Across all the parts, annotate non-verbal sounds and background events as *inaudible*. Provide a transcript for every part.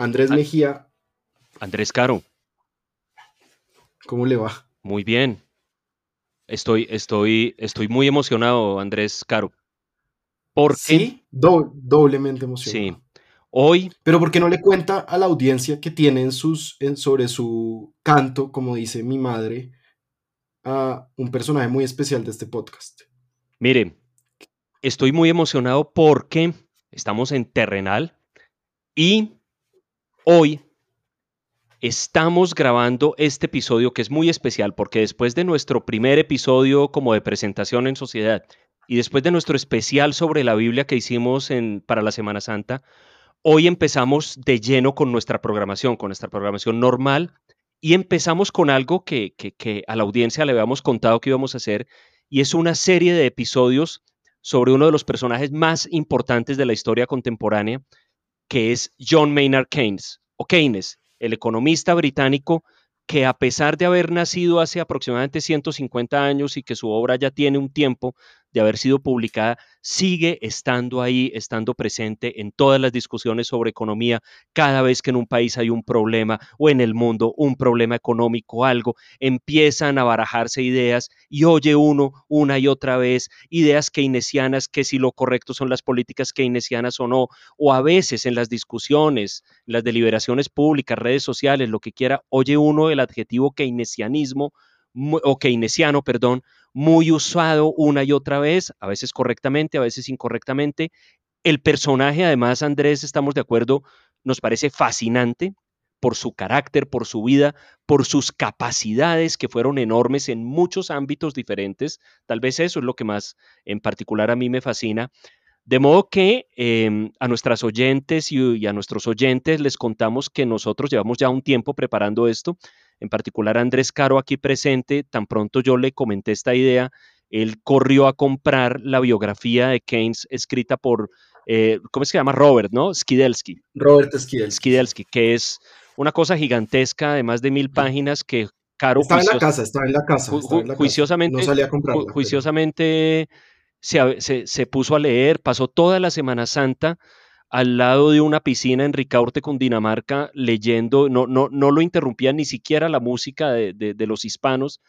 Andrés Mejía. Andrés Caro. ¿Cómo le va? Muy bien. Estoy, estoy, estoy muy emocionado, Andrés Caro. ¿Por sí, doblemente emocionado. Sí. Hoy. Pero ¿por qué no le cuenta a la audiencia que tiene sus, sobre su canto, como dice mi madre, a un personaje muy especial de este podcast? Mire, estoy muy emocionado porque estamos en Terrenal y hoy estamos grabando este episodio que es muy especial porque después de nuestro primer episodio como de presentación en sociedad y después de nuestro especial sobre la Biblia que hicimos para la Semana Santa, hoy empezamos de lleno con nuestra programación, con nuestra programación normal y empezamos con algo que, que a la audiencia le habíamos contado que íbamos a hacer y es una serie de episodios sobre uno de los personajes más importantes de la historia contemporánea, que es John Maynard Keynes, o Keynes, el economista británico que a pesar de haber nacido hace aproximadamente 150 años y que su obra ya tiene un tiempo de haber sido publicada, sigue estando ahí, estando presente en todas las discusiones sobre economía, cada vez que en un país hay un problema o en el mundo un problema económico, algo, empiezan a barajarse ideas y oye uno una y otra vez ideas keynesianas que si lo correcto son las políticas keynesianas o no, o a veces en las discusiones, las deliberaciones públicas, redes sociales, lo que quiera, oye uno el adjetivo keynesianismo o keynesiano, perdón, muy usado una y otra vez, a veces correctamente, a veces incorrectamente. El personaje, además, Andrés, estamos de acuerdo, nos parece fascinante por su carácter, por su vida, por sus capacidades que fueron enormes en muchos ámbitos diferentes. Tal vez eso es lo que más en particular a mí me fascina. De modo que em, a nuestras oyentes y, a nuestros oyentes les contamos que nosotros llevamos ya un tiempo preparando esto en particular Andrés Caro aquí presente, tan pronto yo le comenté esta idea, él corrió a comprar la biografía de Keynes escrita por, eh, ¿cómo se llama? Robert, ¿no? Skidelsky. Robert Skidelsky. Skidelsky, que es una cosa gigantesca de más de mil páginas que Caro... Estaba en la casa, estaba en la casa. juiciosamente, No salía a comprarla, juiciosamente se, se, se puso a leer, pasó toda la Semana Santa al lado de una piscina en Ricaurte, Dinamarca, leyendo, no, no, no lo interrumpía ni siquiera la música de, los hispanos,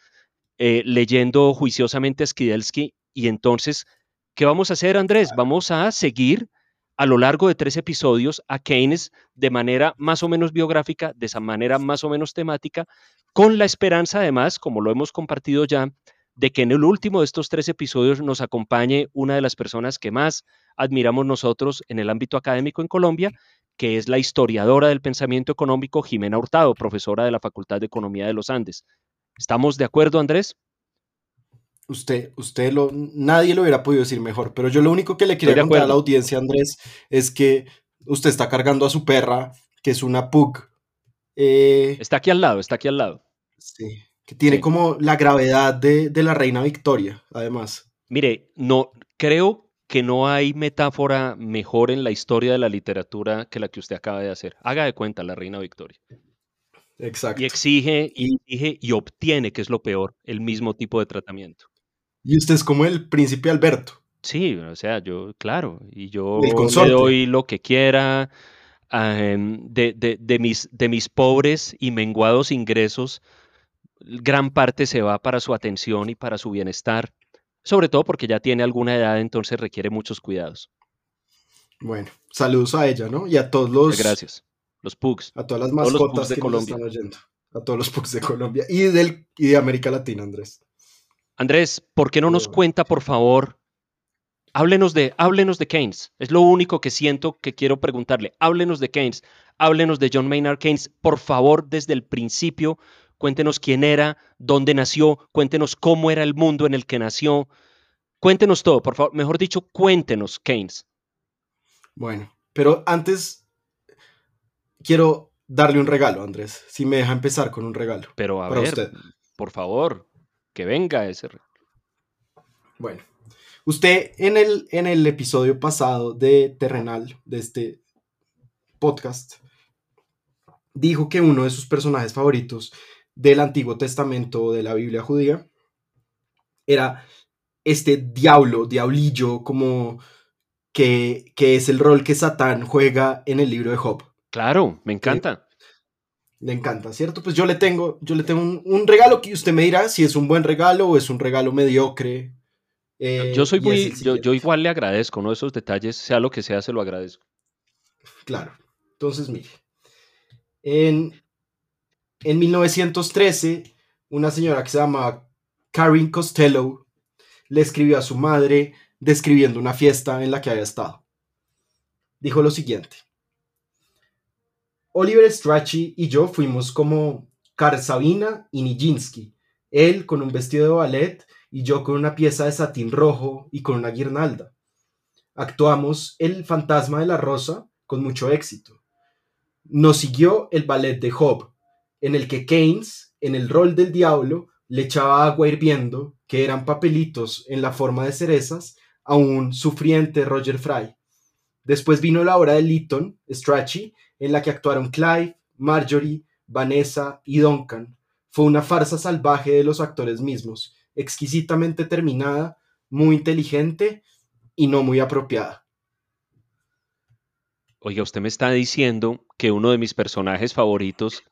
eh, leyendo juiciosamente a Skidelsky. Y entonces, ¿qué vamos a hacer, Andrés? Vamos a seguir a lo largo de tres episodios a Keynes de manera más o menos biográfica, de esa manera más o menos temática, con la esperanza, además, como lo hemos compartido ya, de que en el último de estos tres episodios nos acompañe una de las personas que más admiramos nosotros en el ámbito académico en Colombia, que es la historiadora del pensamiento económico Jimena Hurtado, profesora de la Facultad de Economía de los Andes. ¿Estamos de acuerdo, Andrés? Usted, usted lo, nadie lo hubiera podido decir mejor, pero yo lo único que le quería contar a la audiencia, Andrés, es que usted está cargando a su perra, que es una pug. Eh, está aquí al lado, está aquí al lado. Sí, que tiene como la gravedad de, de, la reina Victoria, además. Mire, no, creo que no hay metáfora mejor en la historia de la literatura que la que usted acaba de hacer. Haga de cuenta la reina Victoria. Exacto. Y exige, y exige y obtiene, que es lo peor, el mismo tipo de tratamiento. Y usted es como el príncipe Alberto. Sí, o sea, yo, claro, y yo le doy lo que quiera. de, de, mis, de mis pobres y menguados ingresos, gran parte se va para su atención y para su bienestar, sobre todo porque ya tiene alguna edad, entonces requiere muchos cuidados. Bueno, saludos a ella, ¿no? Y a todos los... Gracias. Los pugs. A todas las mascotas de que Colombia. están oyendo. A todos los pugs de Colombia y, del, y de América Latina, Andrés. Andrés, ¿por qué no nos cuenta, por favor? Háblenos de, háblenos de Keynes. Es lo único que siento que quiero preguntarle. Háblenos de Keynes. Háblenos de John Maynard Keynes. Por favor, desde el principio, Cuéntenos quién era, dónde nació, cuéntenos cómo era el mundo en el que nació. Cuéntenos todo, por favor. Mejor dicho, cuéntenos, Keynes. Bueno, pero antes quiero darle un regalo, Andrés. Si me deja empezar con un regalo. Pero a ver, por favor, que venga ese regalo. Bueno, usted en el, en el episodio pasado de Terrenal, de este podcast, dijo que uno de sus personajes favoritos del Antiguo Testamento de la Biblia judía, era este diablo, diablillo, como que, que es el rol que Satán juega en el libro de Job. Claro, me encanta. Le encanta, ¿cierto? Pues yo le tengo, yo le tengo un, regalo que usted me dirá si es un buen regalo o es un regalo mediocre. Eh, yo soy muy, yo, yo, igual le agradezco, ¿no? Esos detalles, sea lo que sea, se lo agradezco. Claro. Entonces, mire. En, en 1913, una señora que se llama Karen Costello le escribió a su madre describiendo una fiesta en la que había estado. Dijo lo siguiente. Oliver Strachey y yo fuimos como Karsavina y Nijinsky, él con un vestido de ballet y yo con una pieza de satín rojo y con una guirnalda. Actuamos El fantasma de la rosa con mucho éxito. Nos siguió el ballet de Job, en el que Keynes, en el rol del diablo, le echaba agua hirviendo, que eran papelitos en la forma de cerezas, a un sufriente Roger Fry. Después vino la obra de Lytton, Strachey, en la que actuaron Clive, Marjorie, Vanessa y Duncan. Fue una farsa salvaje de los actores mismos, exquisitamente terminada, muy inteligente y no muy apropiada. Oiga, usted me está diciendo que uno de mis personajes favoritos,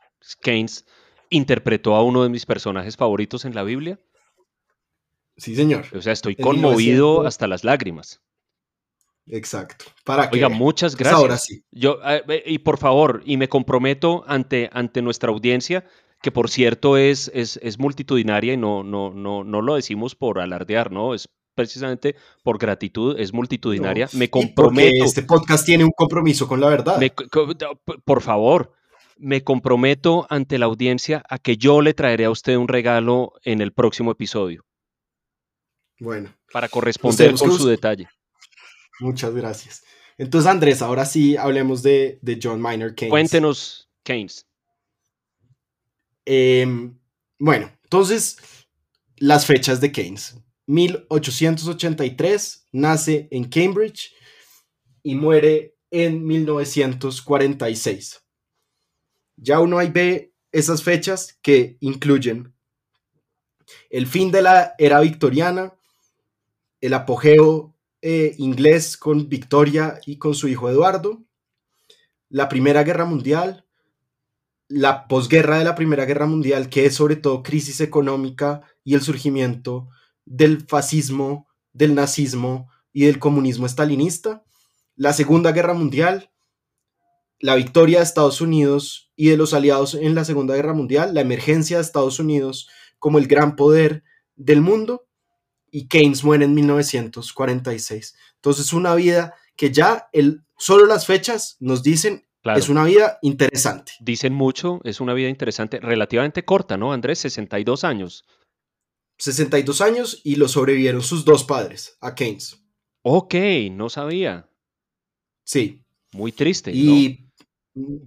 Keynes, interpretó a uno de mis personajes favoritos en la Biblia. Sí, señor. O sea, estoy conmovido hasta las lágrimas. Exacto. Para Oiga, muchas pues gracias. ahora sí. Yo, eh, y por favor, y me comprometo ante, ante nuestra audiencia, que por cierto es, es, multitudinaria y no, no, no, no lo decimos por alardear, ¿no? Es precisamente por gratitud, es multitudinaria. me comprometo. Este podcast tiene un compromiso con la verdad. por favor, me comprometo ante la audiencia a que yo le traeré a usted un regalo en el próximo episodio. Bueno. Para corresponder con su detalle. Muchas gracias. Entonces, Andrés, ahora sí hablemos de, John Maynard Keynes. Cuéntenos, Keynes. Em, bueno, entonces, las fechas de Keynes. 1883 nace en Cambridge y muere en 1946. Ya uno ahí ve esas fechas que incluyen el fin de la era victoriana, el apogeo eh, inglés con Victoria y con su hijo Eduardo, la Primera Guerra Mundial, la posguerra de la Primera Guerra Mundial, que es sobre todo crisis económica y el surgimiento del fascismo, del nazismo y del comunismo estalinista, la Segunda Guerra Mundial, la victoria de Estados Unidos y de los aliados en la Segunda Guerra Mundial, la emergencia de Estados Unidos como el gran poder del mundo, y Keynes muere en 1946. Entonces, una vida que ya el, solo las fechas nos dicen es una vida interesante. Dicen mucho, es una vida interesante, relativamente corta, ¿no, Andrés? 62 años. 62 años y lo sobrevivieron sus dos padres, a Keynes. Ok, no sabía. Sí. Muy triste. Y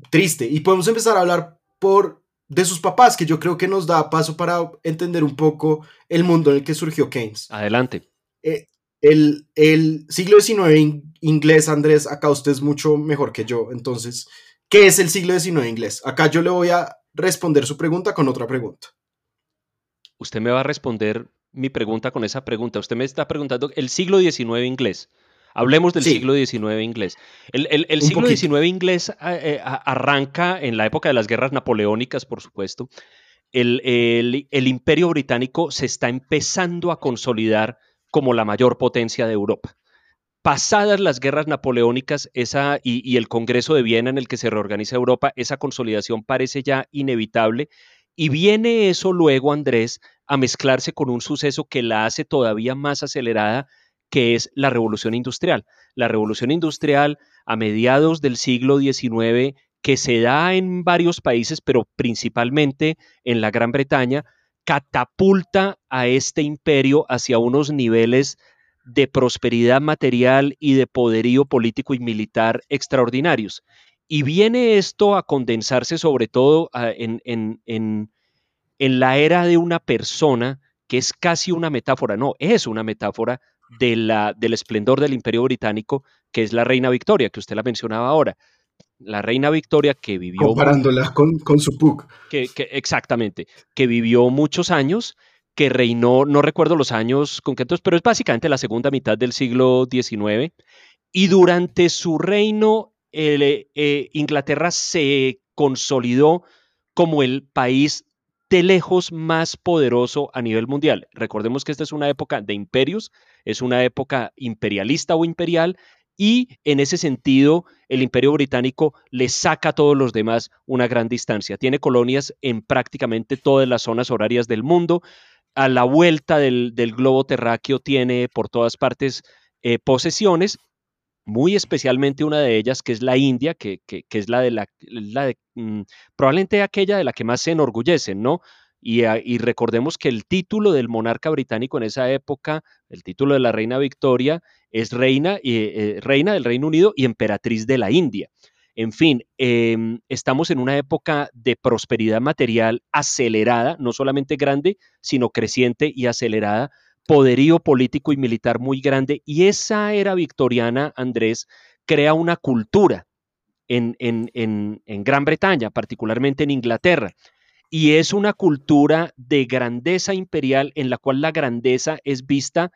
triste. Y podemos empezar a hablar por de sus papás, que yo creo que nos da paso para entender un poco el mundo en el que surgió Keynes. Adelante. Eh, el, el, siglo XIX inglés, Andrés, acá usted es mucho mejor que yo. Entonces, ¿qué es el siglo XIX inglés? Acá yo le voy a responder su pregunta con otra pregunta. Usted me va a responder mi pregunta con esa pregunta. Usted me está preguntando el siglo XIX inglés. Hablemos del siglo XIX inglés. El, siglo XIX inglés ah, eh, arranca en la época de las guerras napoleónicas, por supuesto. El, imperio británico se está empezando a consolidar como la mayor potencia de Europa. Pasadas las guerras napoleónicas esa, y, y el Congreso de Viena en el que se reorganiza Europa, esa consolidación parece ya inevitable. Y viene eso luego, Andrés, a mezclarse con un suceso que la hace todavía más acelerada, que es la revolución industrial. La revolución industrial a mediados del siglo XIX, que se da en varios países, pero principalmente en la Gran Bretaña, catapulta a este imperio hacia unos niveles de prosperidad material y de poderío político y militar extraordinarios. Y viene esto a condensarse sobre todo en, en, la era de una persona que es casi una metáfora, no, es una metáfora de la, del esplendor del imperio británico, que es la reina Victoria, que usted la mencionaba ahora. La reina Victoria que vivió... Comparándola con, con su PUC. Que, exactamente, que vivió muchos años, que reinó, no recuerdo los años concretos, pero es básicamente la segunda mitad del siglo XIX, y durante su reino eh, Inglaterra se consolidó como el país de lejos más poderoso a nivel mundial. Recordemos que esta es una época de imperios, es una época imperialista o imperial, y en ese sentido el imperio británico le saca a todos los demás una gran distancia. Tiene colonias en prácticamente todas las zonas horarias del mundo. A la vuelta del, globo terráqueo tiene por todas partes eh, posesiones muy especialmente una de ellas que es la India, que, es la de la, mm, probablemente aquella de la que más se enorgullecen, ¿no? Y, recordemos que el título del monarca británico en esa época, el título de la reina Victoria, es reina, eh, reina del Reino Unido y emperatriz de la India. En fin, em, estamos en una época de prosperidad material acelerada, no solamente grande, sino creciente y acelerada, poderío político y militar muy grande. Y esa era victoriana, Andrés, crea una cultura en, Gran Bretaña, particularmente en Inglaterra. Y es una cultura de grandeza imperial en la cual la grandeza es vista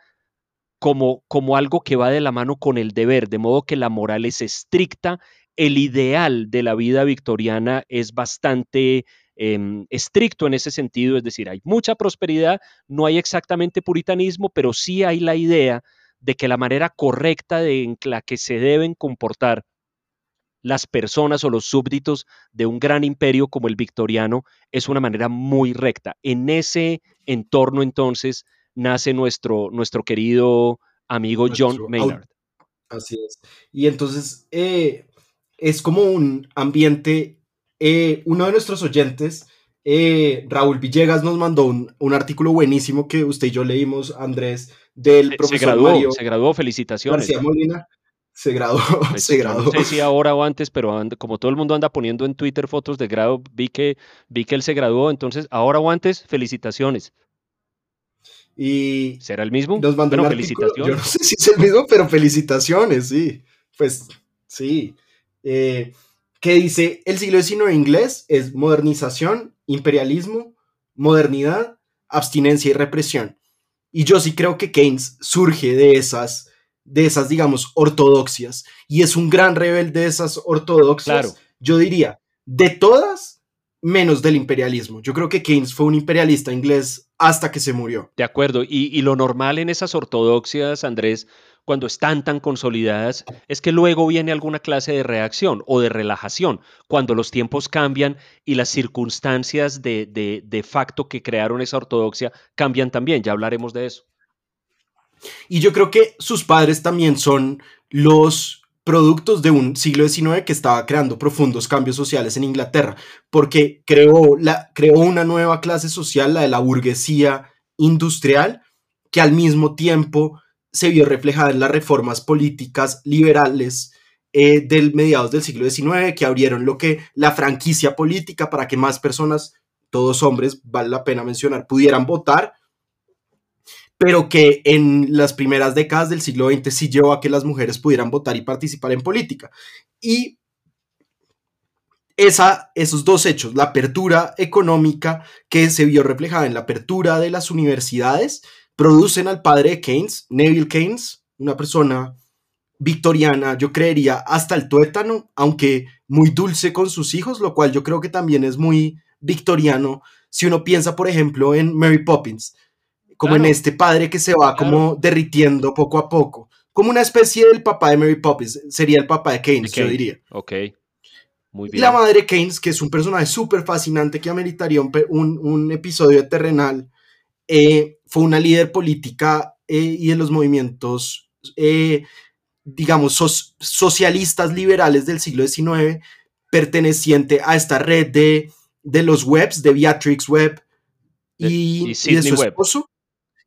como, como algo que va de la mano con el deber, de modo que la moral es estricta, el ideal de la vida victoriana es bastante Em, estricto en ese sentido, es decir, hay mucha prosperidad, no hay exactamente puritanismo, pero sí hay la idea de que la manera correcta en la que se deben comportar las personas o los súbditos de un gran imperio como el victoriano es una manera muy recta. En ese entorno entonces nace nuestro, nuestro querido amigo John Maynard. Así es. Y entonces eh, es como un ambiente eh, uno de nuestros oyentes, eh, Raúl Villegas, nos mandó un, artículo buenísimo que usted y yo leímos, Andrés, del profesor se graduó, Se graduó, felicitaciones. García Molina. Se graduó, *laughs* pues, se graduó. No sé si ahora o antes, pero como todo el mundo anda poniendo en Twitter fotos de grado, vi que, vi que él se graduó, entonces ahora o antes, felicitaciones. Y ¿Será el mismo? Nos mandó felicitaciones. Yo no sé si es el mismo, pero felicitaciones, sí. Pues sí. Eh, que dice, el siglo XIX inglés es modernización, imperialismo, modernidad, abstinencia y represión. Y yo sí creo que Keynes surge de esas, de esas, digamos, ortodoxias. Y es un gran rebelde de esas ortodoxias. Yo diría, de todas, menos del imperialismo. Yo creo que Keynes fue un imperialista inglés hasta que se murió. De acuerdo. Y, y lo normal en esas ortodoxias, Andrés, cuando están tan consolidadas, es que luego viene alguna clase de reacción o de relajación, cuando los tiempos cambian y las circunstancias de, de, facto que crearon esa ortodoxia cambian también, ya hablaremos de eso. Y yo creo que sus padres también son los productos de un siglo XIX que estaba creando profundos cambios sociales en Inglaterra, porque creó, la, creó una nueva clase social, la de la burguesía industrial, que al mismo tiempo se vio reflejada en las reformas políticas liberales eh, del mediados del siglo XIX, que abrieron lo que la franquicia política para que más personas, todos hombres, vale la pena mencionar, pudieran votar, pero que en las primeras décadas del siglo XX sí llevó a que las mujeres pudieran votar y participar en política. Y esa, esos dos hechos, la apertura económica que se vio reflejada en la apertura de las universidades, producen al padre de Keynes, Neville Keynes, una persona victoriana, yo creería, hasta el tuétano, aunque muy dulce con sus hijos, lo cual yo creo que también es muy victoriano si uno piensa, por ejemplo, en Mary Poppins, como en este padre que se va como derritiendo poco a poco, como una especie del papá de Mary Poppins, sería el papá de Keynes, yo diría. Ok. Muy bien. Y la madre Keynes, que es un personaje súper fascinante que ameritaría un, un, un episodio Terrenal, eh, fue una líder política eh, y de los movimientos, eh, digamos, socialistas liberales del siglo XIX, perteneciente a esta red de, de los webs, de Beatrix Webb y, de su esposo,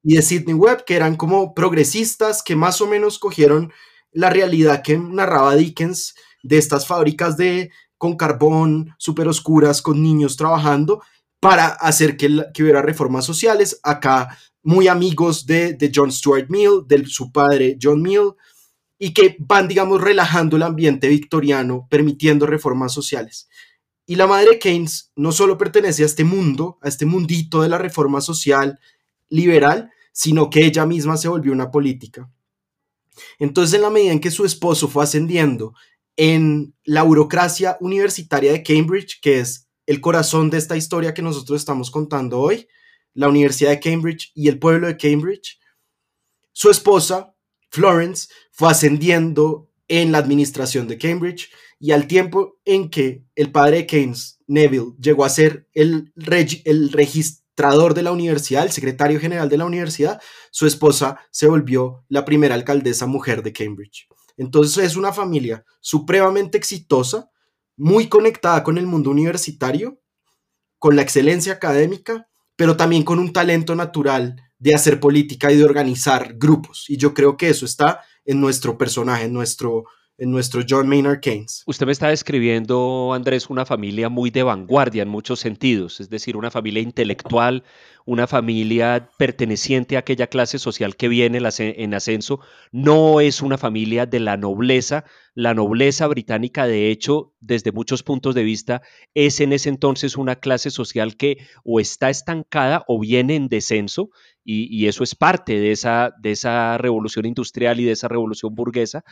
y de Sidney Webb, que eran como progresistas que más o menos cogieron la realidad que narraba Dickens de estas fábricas de con carbón súper oscuras, con niños trabajando, para hacer que, hubiera reformas sociales. Acá muy amigos de, John Stuart Mill, de su padre John Mill, y que van, digamos, relajando el ambiente victoriano, permitiendo reformas sociales. Y la madre Keynes no solo pertenece a este mundo, a este mundito de la reforma social liberal, sino que ella misma se volvió una política. Entonces, en la medida en que su esposo fue ascendiendo en la burocracia universitaria de Cambridge, que es el corazón de esta historia que nosotros estamos contando hoy, la Universidad de Cambridge y el pueblo de Cambridge, su esposa, Florence, fue ascendiendo en la administración de Cambridge y al tiempo en que el padre de Keynes, Neville, llegó a ser el, el de la universidad, el secretario general de la universidad, su esposa se volvió la primera alcaldesa mujer de Cambridge. Entonces es una familia supremamente exitosa, muy conectada con el mundo universitario, con la excelencia académica, pero también con un talento natural de hacer política y de organizar grupos. Y yo creo que eso está en nuestro personaje, en nuestro, en nuestro John Maynard Keynes. Usted me está describiendo, Andrés, una familia muy de vanguardia en muchos sentidos, es decir, una familia intelectual, una familia perteneciente a aquella clase social que viene en ascenso, no es una familia de la nobleza. La nobleza británica, de hecho, desde muchos puntos de vista, es en ese entonces una clase social que o está estancada o viene en descenso, y, eso es parte de esa, de esa revolución industrial y de esa revolución burguesa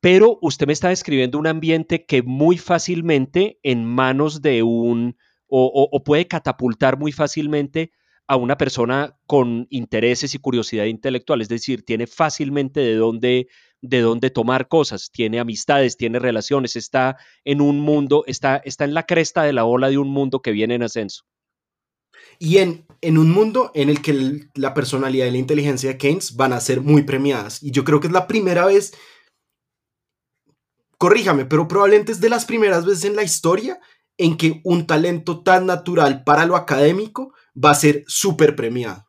pero usted me está describiendo un ambiente que muy fácilmente en manos de un, o, puede catapultar muy fácilmente a una persona con intereses y curiosidad intelectual, es decir, tiene fácilmente de dónde, de dónde tomar cosas, tiene amistades, tiene relaciones, está en un mundo, está, está en la cresta de la ola de un mundo que viene en ascenso. Y en, en un mundo en el que la personalidad y la inteligencia de Keynes van a ser muy premiadas. Y yo creo que es la primera vez corríjame, pero probablemente es de las primeras veces en la historia en que un talento tan natural para lo académico va a ser súper premiado.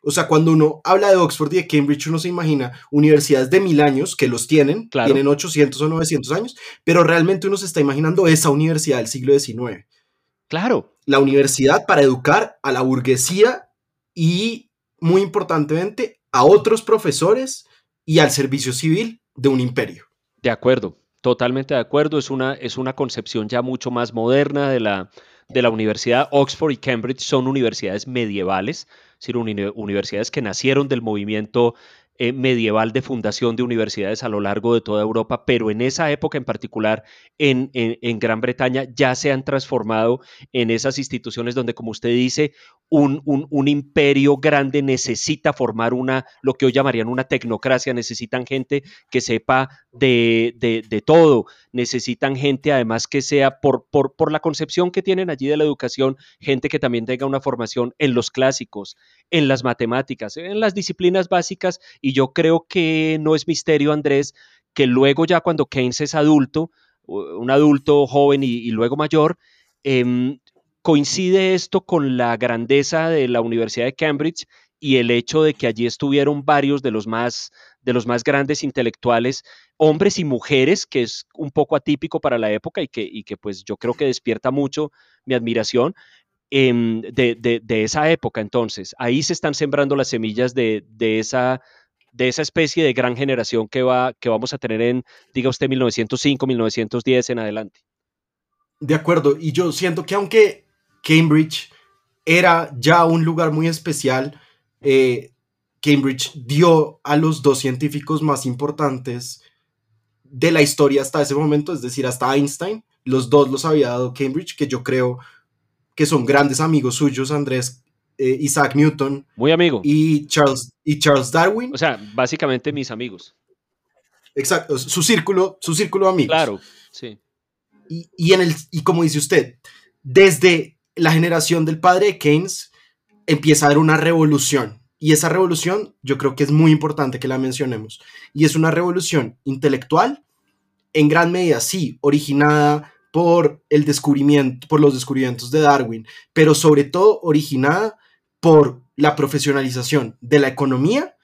O sea, cuando uno habla de Oxford y de Cambridge, uno se imagina universidades de mil años que los tienen, tienen 800 o 900 años, pero realmente uno se está imaginando esa universidad del siglo XIX. Claro. La universidad para educar a la burguesía y, muy importantemente, a otros profesores y al servicio civil de un imperio. De acuerdo. Totalmente de acuerdo, es una, es una concepción ya mucho más moderna de la, de la universidad. Oxford y Cambridge son universidades medievales, es decir, universidades que nacieron del movimiento eh, medieval de fundación de universidades a lo largo de toda Europa, pero en esa época en particular en, en, Gran Bretaña ya se han transformado en esas instituciones donde, como usted dice, un, un, imperio grande necesita formar una, lo que hoy llamarían una tecnocracia, necesitan gente que sepa de, de, de todo, necesitan gente además que sea por, por, por la concepción que tienen allí de la educación, gente que también tenga una formación en los clásicos, en las matemáticas, en las disciplinas básicas y yo creo que no es misterio, Andrés, que luego ya cuando Keynes es adulto, un adulto joven y, luego mayor, em, coincide esto con la grandeza de la Universidad de Cambridge y el hecho de que allí estuvieron varios de los más de los más grandes intelectuales, hombres y mujeres, que es un poco atípico para la época y que, y que pues yo creo que despierta mucho mi admiración, em, de, esa época. Entonces, ahí se están sembrando las semillas de, de, esa, de esa especie de gran generación que, va, que vamos a tener en, diga usted, 1905, 1910 en adelante. De acuerdo, y yo siento que aunque Cambridge era ya un lugar muy especial, eh, Cambridge dio a los dos científicos más importantes de la historia hasta ese momento, es decir, hasta Einstein, los dos los había dado Cambridge, que yo creo que son grandes amigos suyos, Andrés eh, Isaac Newton. Muy amigo. Y Charles, y Charles Darwin. O sea, básicamente mis amigos. Exacto, su círculo, su círculo de amigos. Claro, sí. Y, en el, y como dice usted, desde la generación del padre de Keynes empieza a haber una revolución. Y esa revolución yo creo que es muy importante que la mencionemos. Y es una revolución intelectual, en gran medida, sí, originada por el descubrimiento, por los descubrimientos de Darwin, pero sobre todo originada por la profesionalización de la economía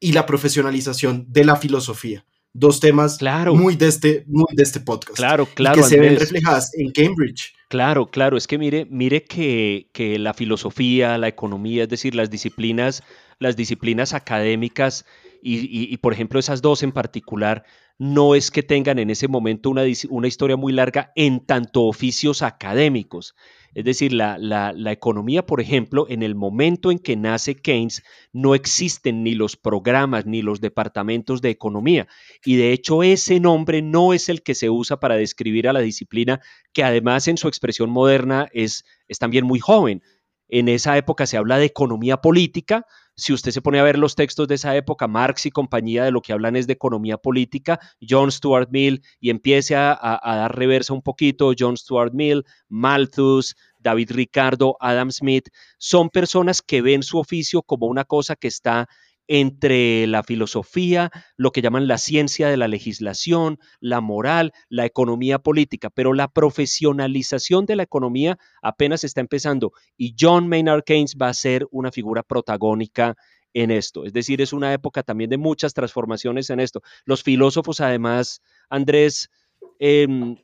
y la profesionalización de la filosofía. Dos temas muy, de este, muy de este podcast. Claro, claro. que se ven reflejadas en Cambridge. Claro, claro. Es que mire, mire que, que, la filosofía, la economía, es decir, las disciplinas, las disciplinas académicas y, y, por ejemplo, esas dos en particular no es que tengan en ese momento una, una historia muy larga en tanto oficios académicos. Es decir, la, la, economía, por ejemplo, en el momento en que nace Keynes, no existen ni los programas ni los departamentos de economía. Y de hecho, ese nombre no es el que se usa para describir a la disciplina, que además en su expresión moderna es, es también muy joven. En esa época se habla de economía política, si usted se pone a ver los textos de esa época, Marx y compañía de lo que hablan es de economía política, John Stuart Mill, y empiece a, dar reversa un poquito, John Stuart Mill, Malthus, David Ricardo, Adam Smith, son personas que ven su oficio como una cosa que está entre la filosofía, lo que llaman la ciencia de la legislación, la moral, la economía política, pero la profesionalización de la economía apenas está empezando y John Maynard Keynes va a ser una figura protagónica en esto. Es decir, es una época también de muchas transformaciones en esto. Los filósofos, además, Andrés, em,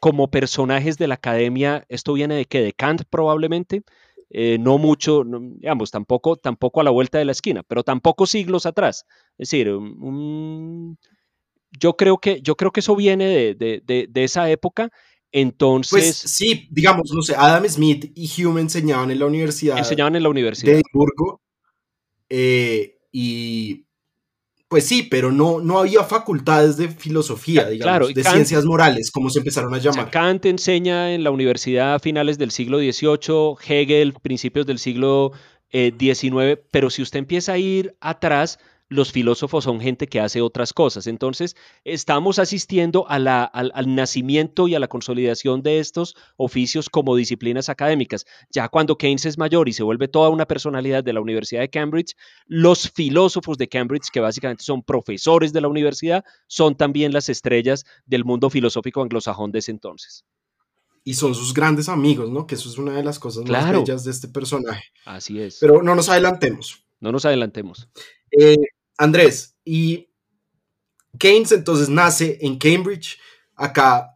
como, personajes de la academia, esto viene de qué? De Kant probablemente. Eh, no mucho, digamos, tampoco, tampoco a la vuelta de la esquina, pero tampoco siglos atrás. Es decir, yo, creo que, yo creo que eso viene de, esa época. Pues, Entonces. Pues sí, digamos, no sé, Adam Smith y Hume enseñaban en la universidad. Enseñaban en la universidad. De Edimburgo. Eh, y pues sí, pero no, no había facultades de filosofía, digamos, de ciencias morales, como se empezaron a llamar. Kant enseña en la universidad a finales del siglo XVIII, Hegel principios del siglo XIX, eh, pero si usted empieza a ir atrás, los filósofos son gente que hace otras cosas. Entonces, estamos asistiendo al, nacimiento y a la consolidación de estos oficios como disciplinas académicas. Ya cuando Keynes es mayor y se vuelve toda una personalidad de la Universidad de Cambridge, los filósofos de Cambridge, que básicamente son profesores de la universidad, son también las estrellas del mundo filosófico anglosajón de ese entonces. Y son sus grandes amigos, ¿no? Que eso es una de las cosas más bellas de este personaje. Así es. Pero no nos adelantemos. No nos adelantemos. Eh, Andrés, y Keynes entonces nace en Cambridge. Acá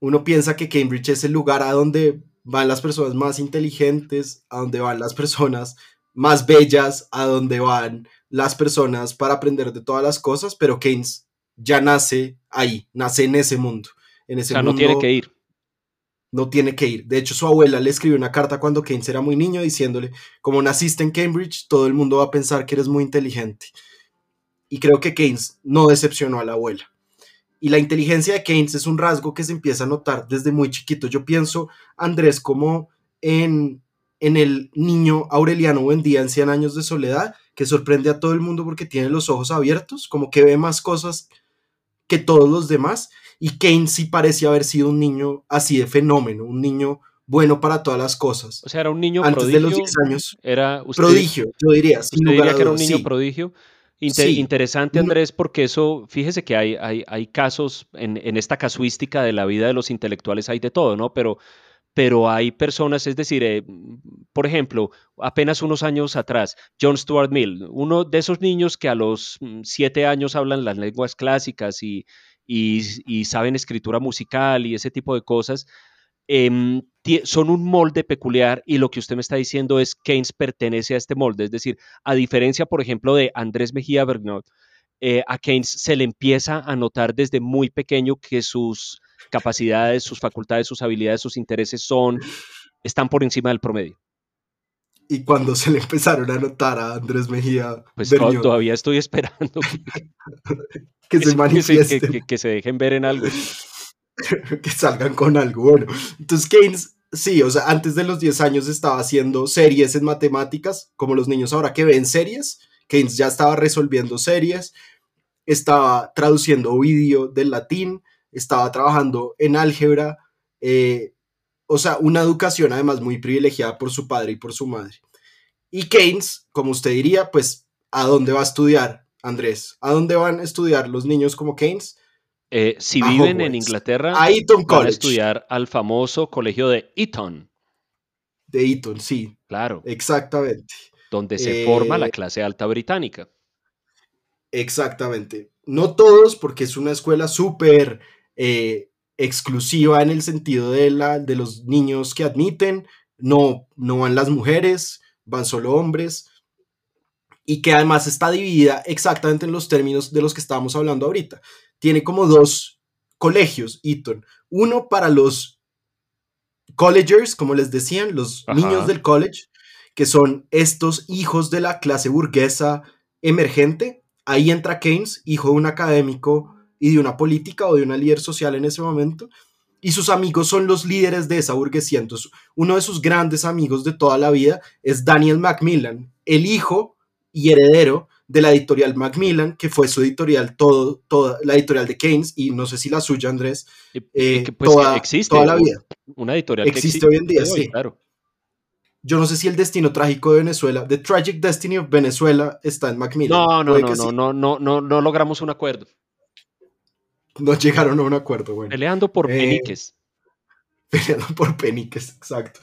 uno piensa que Cambridge es el lugar a donde van las personas más inteligentes, a donde van las personas más bellas, a donde van las personas para aprender de todas las cosas, pero Keynes ya nace ahí, nace en ese mundo. En ese o sea, no tiene que ir. No tiene que ir. De hecho, su abuela le escribió una carta cuando Keynes era muy niño diciéndole, como naciste en Cambridge, todo el mundo va a pensar que eres muy inteligente. Y creo que Keynes no decepcionó a la abuela. Y la inteligencia de Keynes es un rasgo que se empieza a notar desde muy chiquito. Yo pienso, Andrés, como en, en el niño Aureliano Buendía en 100 años de soledad, que sorprende a todo el mundo porque tiene los ojos abiertos, como que ve más cosas que todos los demás. Y Keynes sí parecía haber sido un niño así de fenómeno, un niño bueno para todas las cosas. O sea, era un niño Antes prodigio. de los 10 años. Era prodigio, yo diría. Sin diría que era un niño prodigio. Interesante, Andrés, porque eso, fíjese que hay, hay, hay casos en, en, esta casuística de la vida de los intelectuales, hay de todo, ¿no? Pero, pero hay personas, es decir, eh, por ejemplo, apenas unos años atrás, John Stuart Mill, uno de esos niños que a los mm, siete años hablan las lenguas clásicas y, y, y saben escritura musical y ese tipo de cosas, Em, son un molde peculiar y lo que usted me está diciendo es que Keynes pertenece a este molde. Es decir, a diferencia, por ejemplo, de Andrés Mejía Bergnot, eh, a Keynes se le empieza a notar desde muy pequeño que sus capacidades, sus facultades, sus habilidades, sus intereses son, están por encima del promedio. Y cuando se le empezaron a notar a Andrés Mejía. Pues todavía estoy esperando que, *laughs* se manifieste. que se dejen ver en algo. *laughs* que salgan con algo bueno. Entonces Keynes, sí, o sea, antes de los 10 años estaba haciendo series en matemáticas, como los niños ahora que ven series. Keynes ya estaba resolviendo series, estaba traduciendo vídeo del latín, estaba trabajando en álgebra, eh, o sea, una educación además muy privilegiada por su padre y por su madre. Y Keynes, como usted diría, pues, ¿a dónde va a estudiar, Andrés? ¿A dónde van a estudiar los niños como Keynes? Eh, si viven en Inglaterra, a Eton van a estudiar al famoso colegio de Eton. De Eton, sí. Claro. Exactamente. Donde se forma la eh, clase alta británica. Exactamente. No todos, porque es una escuela súper eh, exclusiva en el sentido de, la, de los niños que admiten. No, no van las mujeres, van solo hombres. Y que además está dividida exactamente en los términos de los que estábamos hablando ahorita tiene como dos colegios, Eton. Uno para los collegers, como les decían, los Ajá. niños del college, que son estos hijos de la clase burguesa emergente. Ahí entra Keynes, hijo de un académico y de una política o de una líder social en ese momento. Y sus amigos son los líderes de esa burguesía. Entonces, uno de sus grandes amigos de toda la vida es Daniel Macmillan, el hijo y heredero de la editorial Macmillan, que fue su editorial, todo, toda la editorial de Keynes, y no sé si la suya, Andrés, eh, que, pues, que toda, existe toda la vida. Una editorial que Existe hoy en día, sí. claro. Yo no sé si el destino trágico de Venezuela, The Tragic Destiny of Venezuela, está en Macmillan. No, no, no, que no, sí. no, no, no, no logramos un acuerdo. No llegaron a un acuerdo, bueno. Peleando por Eh, peniques. *laughs* peleando por peniques, exacto.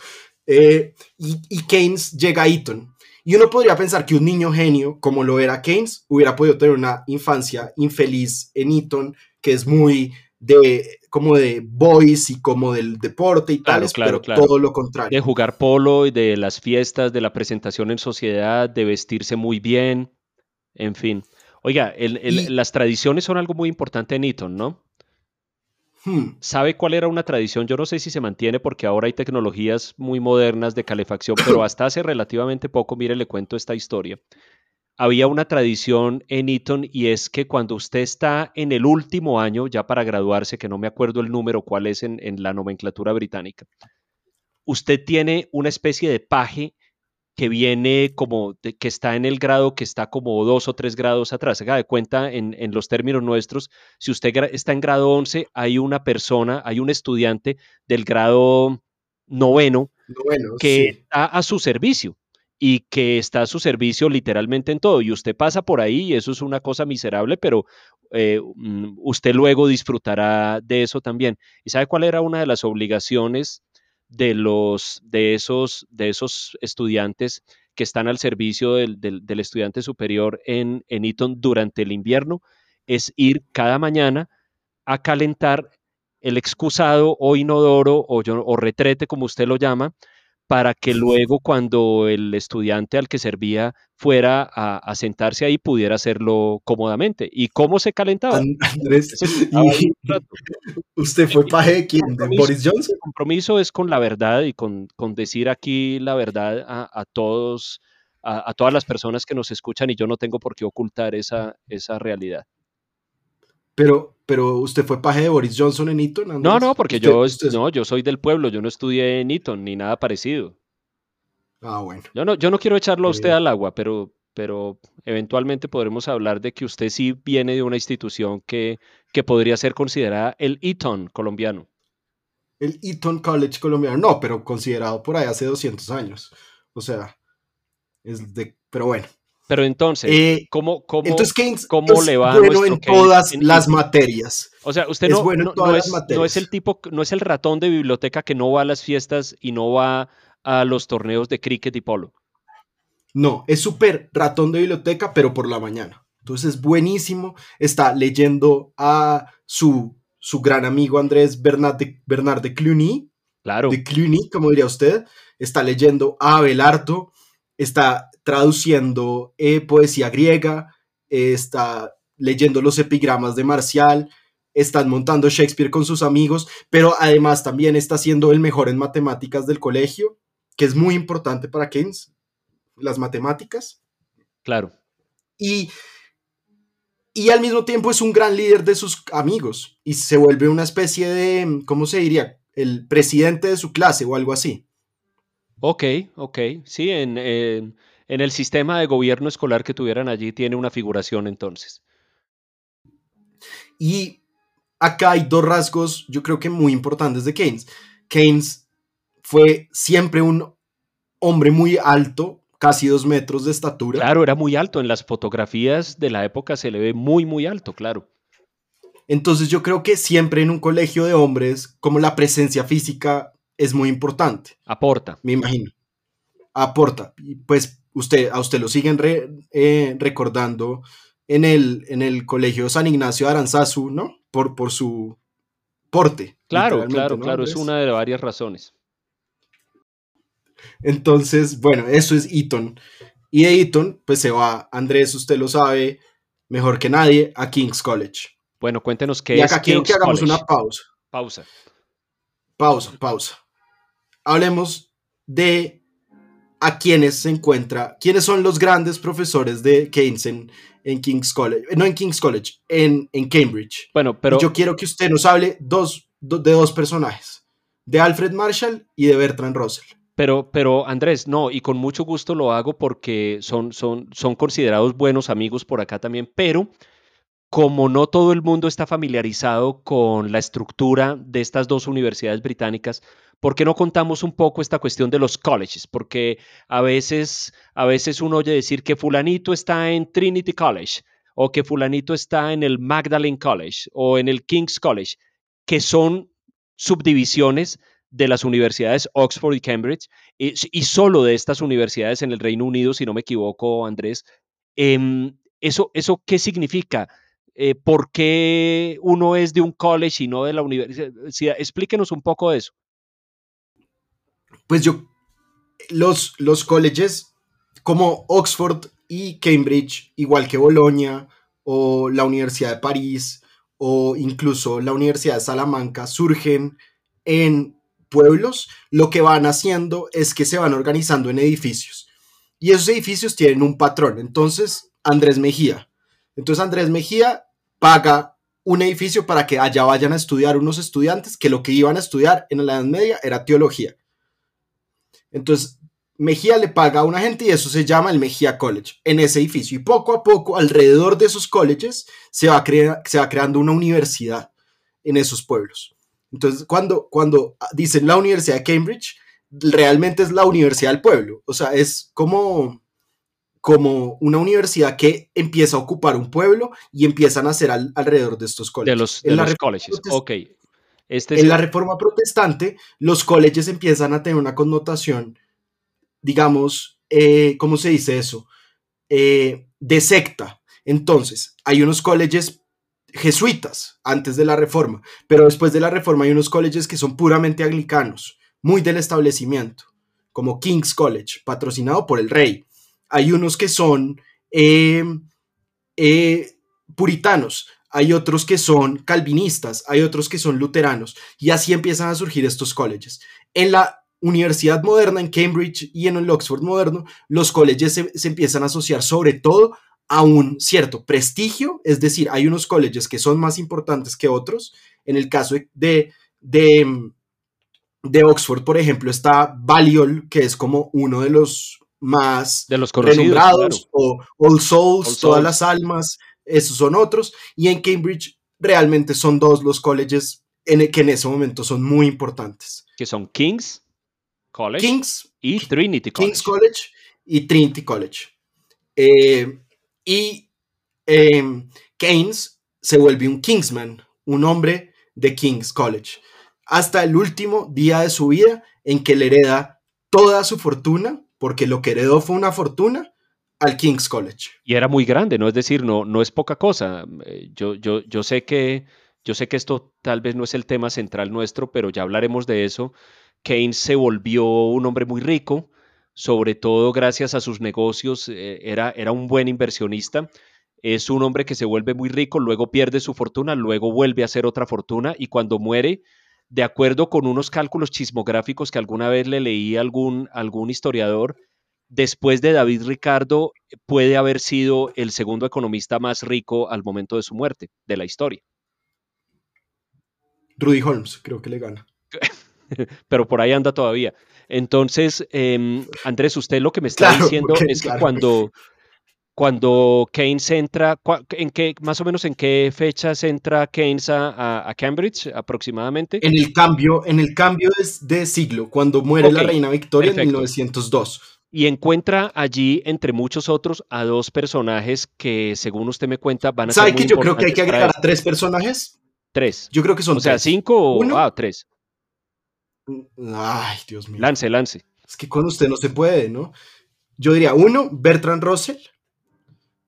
Eh, y, y Keynes llega a Eton. Y uno podría pensar que un niño genio, como lo era Keynes, hubiera podido tener una infancia infeliz en Eton, que es muy de como de boys y como del deporte y Claro, tales, claro, pero claro. todo lo contrario. De jugar polo y de las fiestas, de la presentación en sociedad, de vestirse muy bien, en fin. Oiga, el- el- Y- las tradiciones son algo muy importante en Eton, ¿no? Hmm, ¿Sabe cuál era una tradición? Yo no sé si se mantiene porque ahora hay tecnologías muy modernas de calefacción, pero *coughs* hasta hace relativamente poco, mire, le cuento esta historia. Había una tradición en Eton y es que cuando usted está en el último año, ya para graduarse, que no me acuerdo el número cuál es en, en la nomenclatura británica, usted tiene una especie de paje que viene como, de- que está en el grado, que está como dos o tres grados atrás. Haga de cuenta, en, en los términos nuestros, si usted está en grado 11, hay una persona, hay un estudiante del grado noveno que sí. está a su servicio y que está a su servicio literalmente en todo. Y usted pasa por ahí y eso es una cosa miserable, pero eh, mm, usted luego disfrutará de eso también. ¿Y sabe cuál era una de las obligaciones de, los, de, esos, de esos estudiantes que están al servicio del, del- estudiante superior en, en Eton durante el invierno? Es ir cada mañana a calentar el excusado o inodoro o, o retrete, como usted lo llama, para que luego cuando el estudiante al que servía fuera a, a sentarse ahí pudiera hacerlo cómodamente. ¿Y cómo se calentaba? An- Andrés, Eso se estaba ahí ¿y un rato. *laughs* usted fue paje de quién? ¿De. Boris Johnson? El compromiso es con la verdad y con, con decir aquí la verdad a, a todos, a, a todas las personas que nos escuchan y yo no tengo por qué ocultar esa, esa realidad. Pero, pero usted fue paje de Boris Johnson en Eton, No, Andrés? no, porque Usted- yo, usted- no, yo soy del pueblo, yo no estudié en Eton ni nada parecido. Ah, bueno. Yo no, yo no quiero echarlo a usted Eh. al agua, pero, pero eventualmente podremos hablar de que usted sí viene de una institución que, que podría ser considerada el Eton colombiano. El Eton College colombiano. No, pero considerado por ahí hace 200 años. O sea, es de... Pero bueno. Pero entonces, Eh, ¿cómo, cómo, entonces Keynes cómo es le va bueno en Keynes todas en las materias. O sea, usted es no, bueno no- es, no es materias. el tipo, no es el ratón de biblioteca que no va a las fiestas y no va a los torneos de cricket y polo. No, es súper ratón de biblioteca, pero por la mañana. Entonces es buenísimo. Está leyendo a su, su gran amigo Andrés Bernard de, Bernard de Cluny, Claro, de Cluny, como diría usted. Está leyendo a Abelardo, está traduciendo eh, poesía griega, eh, está leyendo los epigramas de Marcial, están montando Shakespeare con sus amigos, pero además también está siendo el mejor en matemáticas del colegio, que es muy importante para Keynes, las matemáticas. claro. Y, y al mismo tiempo es un gran líder de sus amigos y se vuelve una especie de, ¿cómo se diría? El presidente de su clase o algo así. Ok, ok. Sí, en, en- en el sistema de gobierno escolar que tuvieran allí tiene una figuración entonces. Y acá hay dos rasgos, yo creo que muy importantes de Keynes. Keynes fue siempre un hombre muy alto, casi dos metros de estatura. Claro, era muy alto. En las fotografías de la época se le ve muy, muy alto, claro. Entonces yo creo que siempre en un colegio de hombres, como la presencia física es muy importante. Aporta. me imagino. Aporta. Pues usted, a usted lo siguen re- eh, recordando en el, en el colegio San Ignacio de Aranzazu, ¿no? Por, por su porte. Claro, claro, ¿no, claro. Es una de varias razones. Entonces, bueno, eso es Eton. Y de Eton, pues se va, Andrés, usted lo sabe mejor que nadie, a King's College. Bueno, cuéntenos qué y es acá quiero King's que hagamos College. una pausa. Pausa. Pausa, pausa. Hablemos de a quiénes se encuentra, quiénes son los grandes profesores de Keynes en, en King's College, no en King's College, en, en Cambridge. Bueno, pero Y yo quiero que usted nos hable dos, do- de dos personajes, de Alfred Marshall y de Bertrand Russell. Pero, pero Andrés, no, y con mucho gusto lo hago porque son, son, son considerados buenos amigos por acá también, pero como no todo el mundo está familiarizado con la estructura de estas dos universidades británicas, ¿por qué no contamos un poco esta cuestión de los colleges? Porque a veces, a veces uno oye decir que fulanito está en Trinity College o que fulanito está en el Magdalene College o en el King's College, que son subdivisiones de las universidades Oxford y Cambridge, y, solo de estas universidades en el Reino Unido, si no me equivoco, Andrés. Em, ¿eso, ¿Eso qué significa? Eh, ¿Por qué uno es de un college y no de la universidad? Explíquenos un poco eso. Pues yo, los, los colleges como Oxford y Cambridge, igual que Bolonia o la Universidad de París o incluso la Universidad de Salamanca, surgen en pueblos, lo que van haciendo es que se van organizando en edificios. Y esos edificios tienen un patrón. Entonces, Andrés Mejía. Entonces, Andrés Mejía paga un edificio para que allá vayan a estudiar unos estudiantes que lo que iban a estudiar en la Edad Media era teología. Entonces, Mejía le paga a una gente y eso se llama el Mejía College en ese edificio. Y poco a poco, alrededor de esos colleges, se va, creando una universidad en esos pueblos. Entonces, cuando, cuando dicen la Universidad de Cambridge, realmente es la universidad del pueblo. O sea, es como, como una universidad que empieza a ocupar un pueblo y empiezan a hacer al, alrededor de estos colleges. De los, de los colleges, ok. Este en es la. Reforma Protestante, los colleges empiezan a tener una connotación, digamos, eh, ¿cómo se dice eso? Eh, de secta. Entonces, hay unos colleges jesuitas antes de la reforma, pero después de la reforma hay unos colleges que son puramente anglicanos, muy del establecimiento, como King's College, patrocinado por el rey. Hay unos que son eh, eh, puritanos, hay otros que son calvinistas, hay otros que son luteranos, y así empiezan a surgir estos colleges. En la universidad moderna, en Cambridge y en el Oxford moderno, los colleges se, se empiezan a asociar sobre todo a un cierto prestigio, es decir, hay unos colleges que son más importantes que otros. En el caso de, de, de Oxford, por ejemplo, está Balliol, que es como uno de los más de los renombrados, claro. o All Souls, All todas Souls. las almas, esos son otros. Y en Cambridge realmente son dos los colleges en el que en ese momento son muy importantes. Que son King's College King's, y Trinity College. King's College y Trinity College. Eh, y eh, Keynes se vuelve un Kingsman, un hombre de King's College, hasta el último día de su vida en que le hereda toda su fortuna, porque lo que heredó fue una fortuna, al King's College. Y era muy grande, ¿no? Es decir, no, no es poca cosa. Eh, Yo, yo, yo, sé que, yo sé que esto tal vez no es el tema central nuestro, pero ya hablaremos de eso. Keynes se volvió un hombre muy rico, sobre todo gracias a sus negocios, eh, era, era un buen inversionista. Es un hombre que se vuelve muy rico, luego pierde su fortuna, luego vuelve a hacer otra fortuna y cuando muere, de acuerdo con unos cálculos chismográficos que alguna vez le leí a algún, algún historiador, después de David Ricardo puede haber sido el segundo economista más rico al momento de su muerte de la historia. Rudy Holmes creo que le gana. *laughs* Pero por ahí anda todavía. Entonces, eh, Andrés, usted lo que me está Claro, diciendo porque, es que claro. cuando, cuando Keynes entra, ¿en qué, más o menos en qué fechas entra Keynes a, Cambridge aproximadamente? En el cambio, en el cambio de, de siglo, cuando muere la reina Victoria en perfecto. 1902. Y encuentra allí, entre muchos otros, a dos personajes que, según usted me cuenta, van a ser ¿Sabe que yo creo que hay que agregar a tres personajes? Tres. Yo creo que son O sea, tres. cinco o Uno. ah, tres. Ay, Dios mío. Lance, lance. Es que con usted no se puede, ¿no? Yo diría, uno, Bertrand Russell.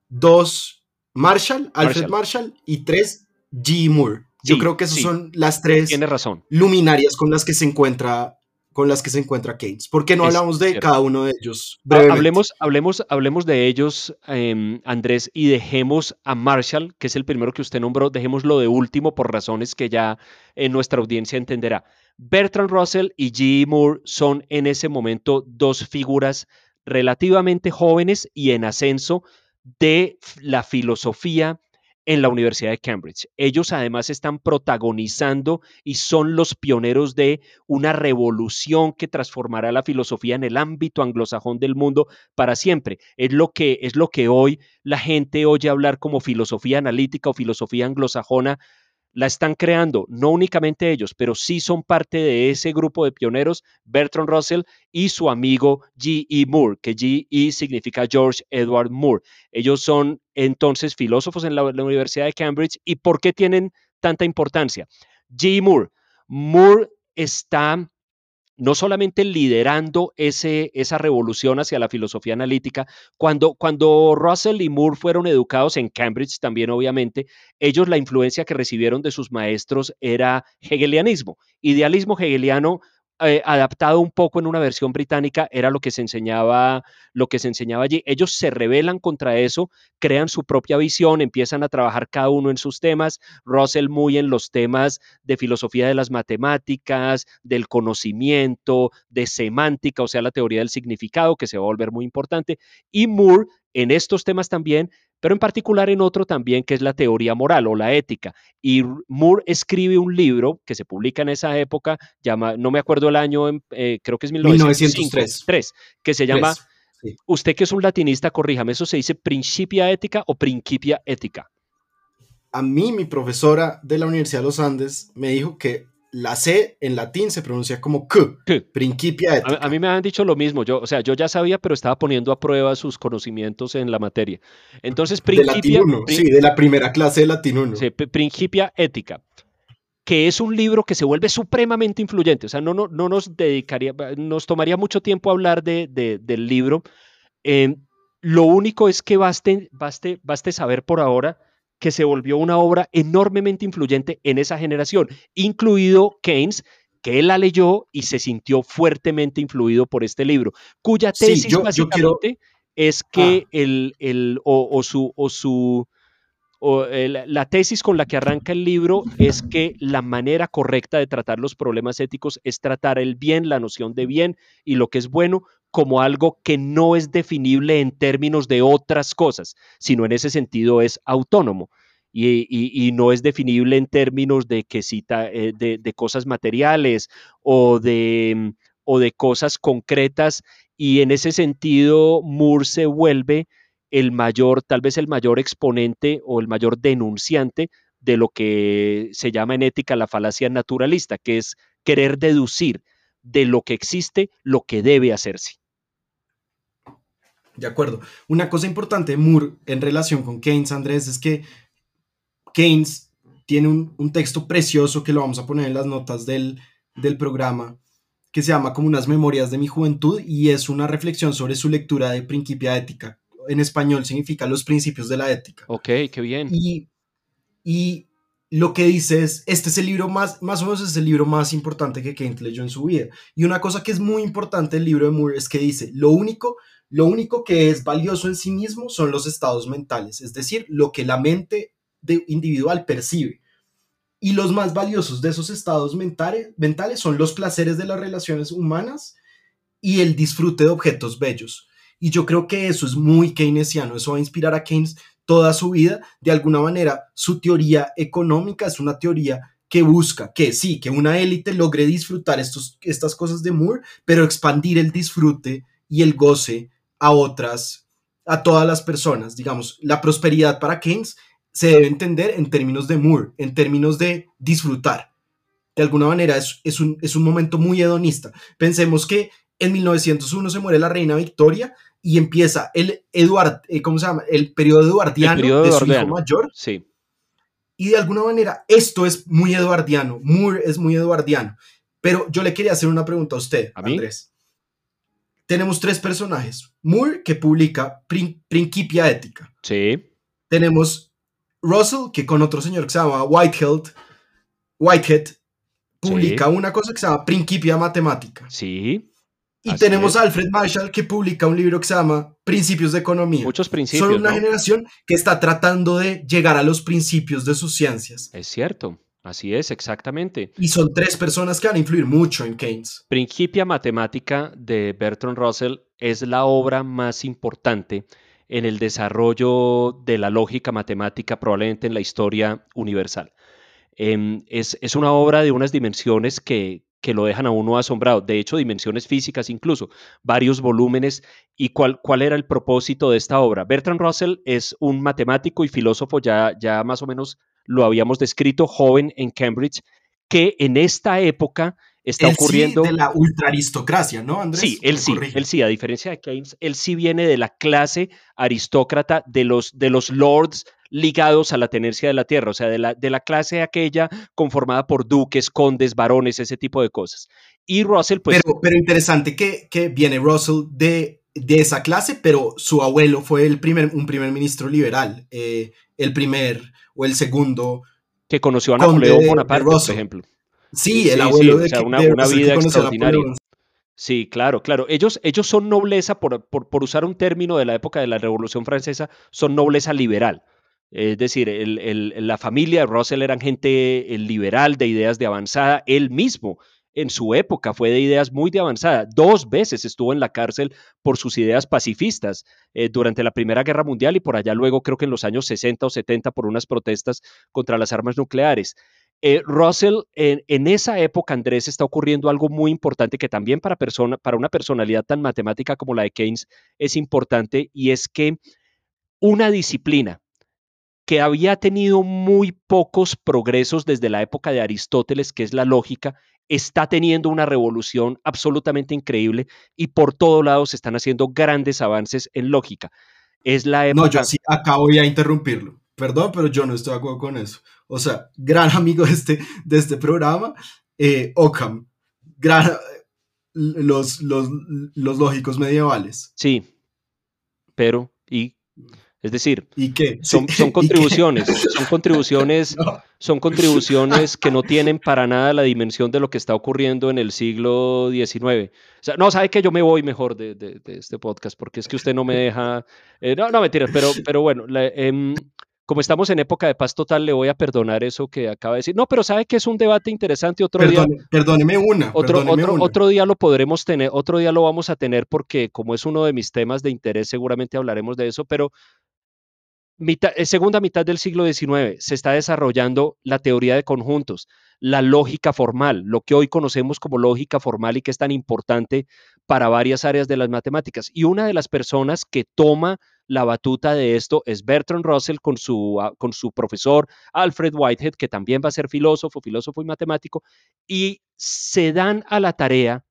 Dos, Marshall, Alfred Marshall. y tres, G. Moore. Yo Sí, creo que esas sí. son las tres Tiene razón. luminarias con las que se encuentra con las que se encuentra Keynes. ¿Por qué no hablamos de cada uno de ellos? Hablemos, hablemos, hablemos de ellos, em, Andrés, y dejemos a Marshall, que es el primero que usted nombró, dejémoslo de último por razones que ya en nuestra audiencia entenderá. Bertrand Russell y G. Moore son en ese momento dos figuras relativamente jóvenes y en ascenso de la filosofía en la Universidad de Cambridge. Ellos además están protagonizando y son los pioneros de una revolución que transformará la filosofía en el ámbito anglosajón del mundo para siempre. Es lo que es lo que hoy la gente oye hablar como filosofía analítica o filosofía anglosajona la están creando, no únicamente ellos, pero sí son parte de ese grupo de pioneros, Bertrand Russell y su amigo G.E. Moore, que G.E. significa George Edward Moore. Ellos son entonces filósofos en la, Universidad de Cambridge. ¿Y por qué tienen tanta importancia? G.E. Moore. Moore está no solamente liderando ese, esa revolución hacia la filosofía analítica, cuando, cuando Russell y Moore fueron educados en Cambridge también, obviamente, ellos la influencia que recibieron de sus maestros era hegelianismo, idealismo hegeliano eh, adaptado un poco en una versión británica, era lo que se enseñaba, lo que se enseñaba allí. Ellos se rebelan contra eso, crean su propia visión, empiezan a trabajar cada uno en sus temas. Russell muy en los temas de filosofía de las matemáticas, del conocimiento, de semántica, o sea, la teoría del significado, que se va a volver muy importante. Y Moore en estos temas también pero en particular en otro también que es la teoría moral o la ética. Y Moore escribe un libro que se publica en esa época, llama, no me acuerdo el año, eh, creo que es 1903, que se llama, usted que es un latinista, corríjame, ¿eso se dice Principia Ética o Principia Ética? A mí, mi profesora de la Universidad de los Andes me dijo que la C en latín se pronuncia como Q, principia ética. A, mí me han dicho lo mismo, yo, o sea, yo ya sabía, pero estaba poniendo a prueba sus conocimientos en la materia. Entonces, principia... sí, de la primera clase de latín 1. Sí, principia ética, que es un libro que se vuelve supremamente influyente, o sea, no, no, no nos dedicaría, nos tomaría mucho tiempo hablar de, del libro. Eh, lo único es que baste, baste, baste saber por ahora que se volvió una obra enormemente influyente en esa generación, incluido Keynes, que él la leyó y se sintió fuertemente influido por este libro, cuya tesis básicamente es que ah. el, el, o, su, o su o la tesis con la que arranca el libro es que la manera correcta de tratar los problemas éticos es tratar el bien, la noción de bien y lo que es bueno como algo que no es definible en términos de otras cosas, sino en ese sentido es autónomo. Y, no es definible en términos de que cita eh, de, de, cosas materiales o de, o de cosas concretas y en ese sentido Moore se vuelve el mayor, tal vez el mayor exponente o el mayor denunciante de lo que se llama en ética la falacia naturalista, que es querer deducir de lo que existe lo que debe hacerse. De acuerdo. Una cosa importante de Moore en relación con Keynes, Andrés, es que Keynes tiene un, texto precioso que lo vamos a poner en las notas del, del programa, que se llama como unas memorias de mi juventud y es una reflexión sobre su lectura de Principia Ética, en español significa los principios de la ética. Ok, qué bien. Y, y lo que dice es, este es el libro más, más o menos es el libro más importante que Keynes leyó en su vida. Y una cosa que es muy importante del libro de Moore es que dice, lo único, lo único que es valioso en sí mismo son los estados mentales, es decir, lo que la mente de individual percibe. Y los más valiosos de esos estados mentales, mentales son los placeres de las relaciones humanas y el disfrute de objetos bellos. Y yo creo que eso es muy keynesiano, eso va a inspirar a Keynes toda su vida. De alguna manera, su teoría económica es una teoría que busca que sí, que una élite logre disfrutar estos, estas cosas de Moore, pero expandir el disfrute y el goce a otras, a todas las personas. Digamos, la prosperidad para Keynes se debe entender en términos de Moore, en términos de disfrutar. De alguna manera es, es, un, es un momento muy hedonista. Pensemos que en 1901 se muere la reina Victoria y empieza el Eduard, eh, ¿cómo se llama? El periodo eduardiano de su hijo mayor. Sí. Y de alguna manera esto es muy eduardiano, Moore es muy eduardiano. Pero yo le quería hacer una pregunta a usted, Andrés. Tenemos tres personajes. Moore, que publica Principia Ética. Sí. Tenemos Russell, que con otro señor que se llama Whitehead, Whitehead publica una cosa que se llama Principia Matemática. Sí. Y tenemos a Alfred Marshall que publica un libro que se llama Principios de Economía. Muchos principios. Son una generación que está tratando de llegar a los principios de sus ciencias. Es cierto. Así es, exactamente. Y son tres personas que van a influir mucho en Keynes. Principia Matemática de Bertrand Russell es la obra más importante en el desarrollo de la lógica matemática, probablemente en la historia universal. Em, es, es, una obra de unas dimensiones que, que, lo dejan a uno asombrado, de hecho dimensiones físicas incluso, varios volúmenes. ¿Y cuál, cuál era el propósito de esta obra? Bertrand Russell es un matemático y filósofo ya, ya más o menos lo habíamos descrito, joven en Cambridge, que en esta época está ocurriendo. Sí de la ultraaristocracia, ¿no, Andrés? Sí, él sí, él sí, a diferencia de Keynes, él sí viene de la clase aristócrata de los, de los lords ligados a la tenencia de la tierra, o sea, de la, de la clase aquella conformada por duques, condes, varones, ese tipo de cosas. Y Russell, pues. Pero, pero interesante que, que viene Russell de, de esa clase, pero su abuelo fue el primer, un primer ministro liberal, eh, el primer o el segundo. Que conoció a Napoleón Bonaparte, por ejemplo. Sí, el abuelo de, o sea, una, una vida extraordinaria. Sí, claro, claro. Ellos, ellos son nobleza, por, por, por, usar un término de la época de la Revolución Francesa, son nobleza liberal. Es decir, el, el, la familia de Russell eran gente liberal, de ideas de avanzada. Él mismo en su época fue de ideas muy de avanzada. Dos veces estuvo en la cárcel por sus ideas pacifistas eh, durante la Primera Guerra Mundial y por allá luego creo que en los años 60 o 70 por unas protestas contra las armas nucleares. Eh, Russell, en, en, esa época, Andrés, está ocurriendo algo muy importante que también para, persona, para una personalidad tan matemática como la de Keynes es importante y es que una disciplina que había tenido muy pocos progresos desde la época de Aristóteles, que es la lógica, está teniendo una revolución absolutamente increíble y por todos lados se están haciendo grandes avances en lógica. Es la época... No, yo sí acabo ya de interrumpirlo. Perdón, pero yo no estoy de acuerdo con eso. O sea, gran amigo de este, de este programa, eh, Ockham, gran, los, los, los lógicos medievales. Sí, pero ¿y es decir, ¿Y qué? Son, son, *laughs* contribuciones, son *laughs* contribuciones, son contribuciones que no tienen para nada la dimensión de lo que está ocurriendo en el siglo XIX. O sea, no, sabe que yo me voy mejor de, de, de, este podcast porque es que usted no me deja. Eh, no, no, mentiras, pero, pero bueno, la, eh, como estamos en época de paz total, le voy a perdonar eso que acaba de decir. No, pero sabe que es un debate interesante. Otro día. Perdóneme una. Otro, perdóneme otro, una. otro día lo podremos tener, otro día lo vamos a tener porque, como es uno de mis temas de interés, seguramente hablaremos de eso. Pero eh, segunda mitad del siglo XIX se está desarrollando la teoría de conjuntos, la lógica formal, lo que hoy conocemos como lógica formal y que es tan importante para varias áreas de las matemáticas. Y una de las personas que toma la batuta de esto es Bertrand Russell con su, ah, con su profesor Alfred Whitehead, que también va a ser filósofo, filósofo y matemático, y se dan a la tarea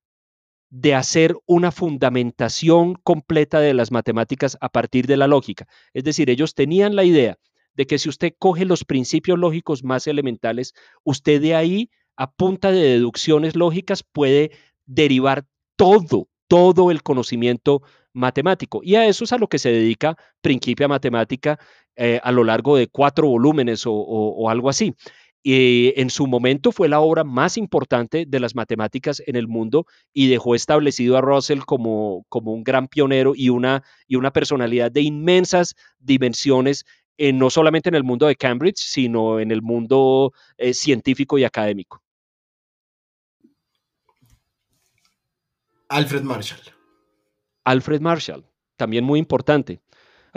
de hacer una fundamentación completa de las matemáticas a partir de la lógica. Es decir, ellos tenían la idea de que si usted coge los principios lógicos más elementales, usted de ahí, a punta de deducciones lógicas, puede derivar todo, todo el conocimiento matemático. Y a eso es a lo que se dedica Principia Matemática eh, a lo largo de cuatro volúmenes o, algo así. Y en su momento fue la obra más importante de las matemáticas en el mundo y dejó establecido a Russell como, como un gran pionero y una, y una personalidad de inmensas dimensiones, eh, no solamente en el mundo de Cambridge, sino en el mundo eh, científico y académico. Alfred Marshall. Alfred Marshall, también muy importante.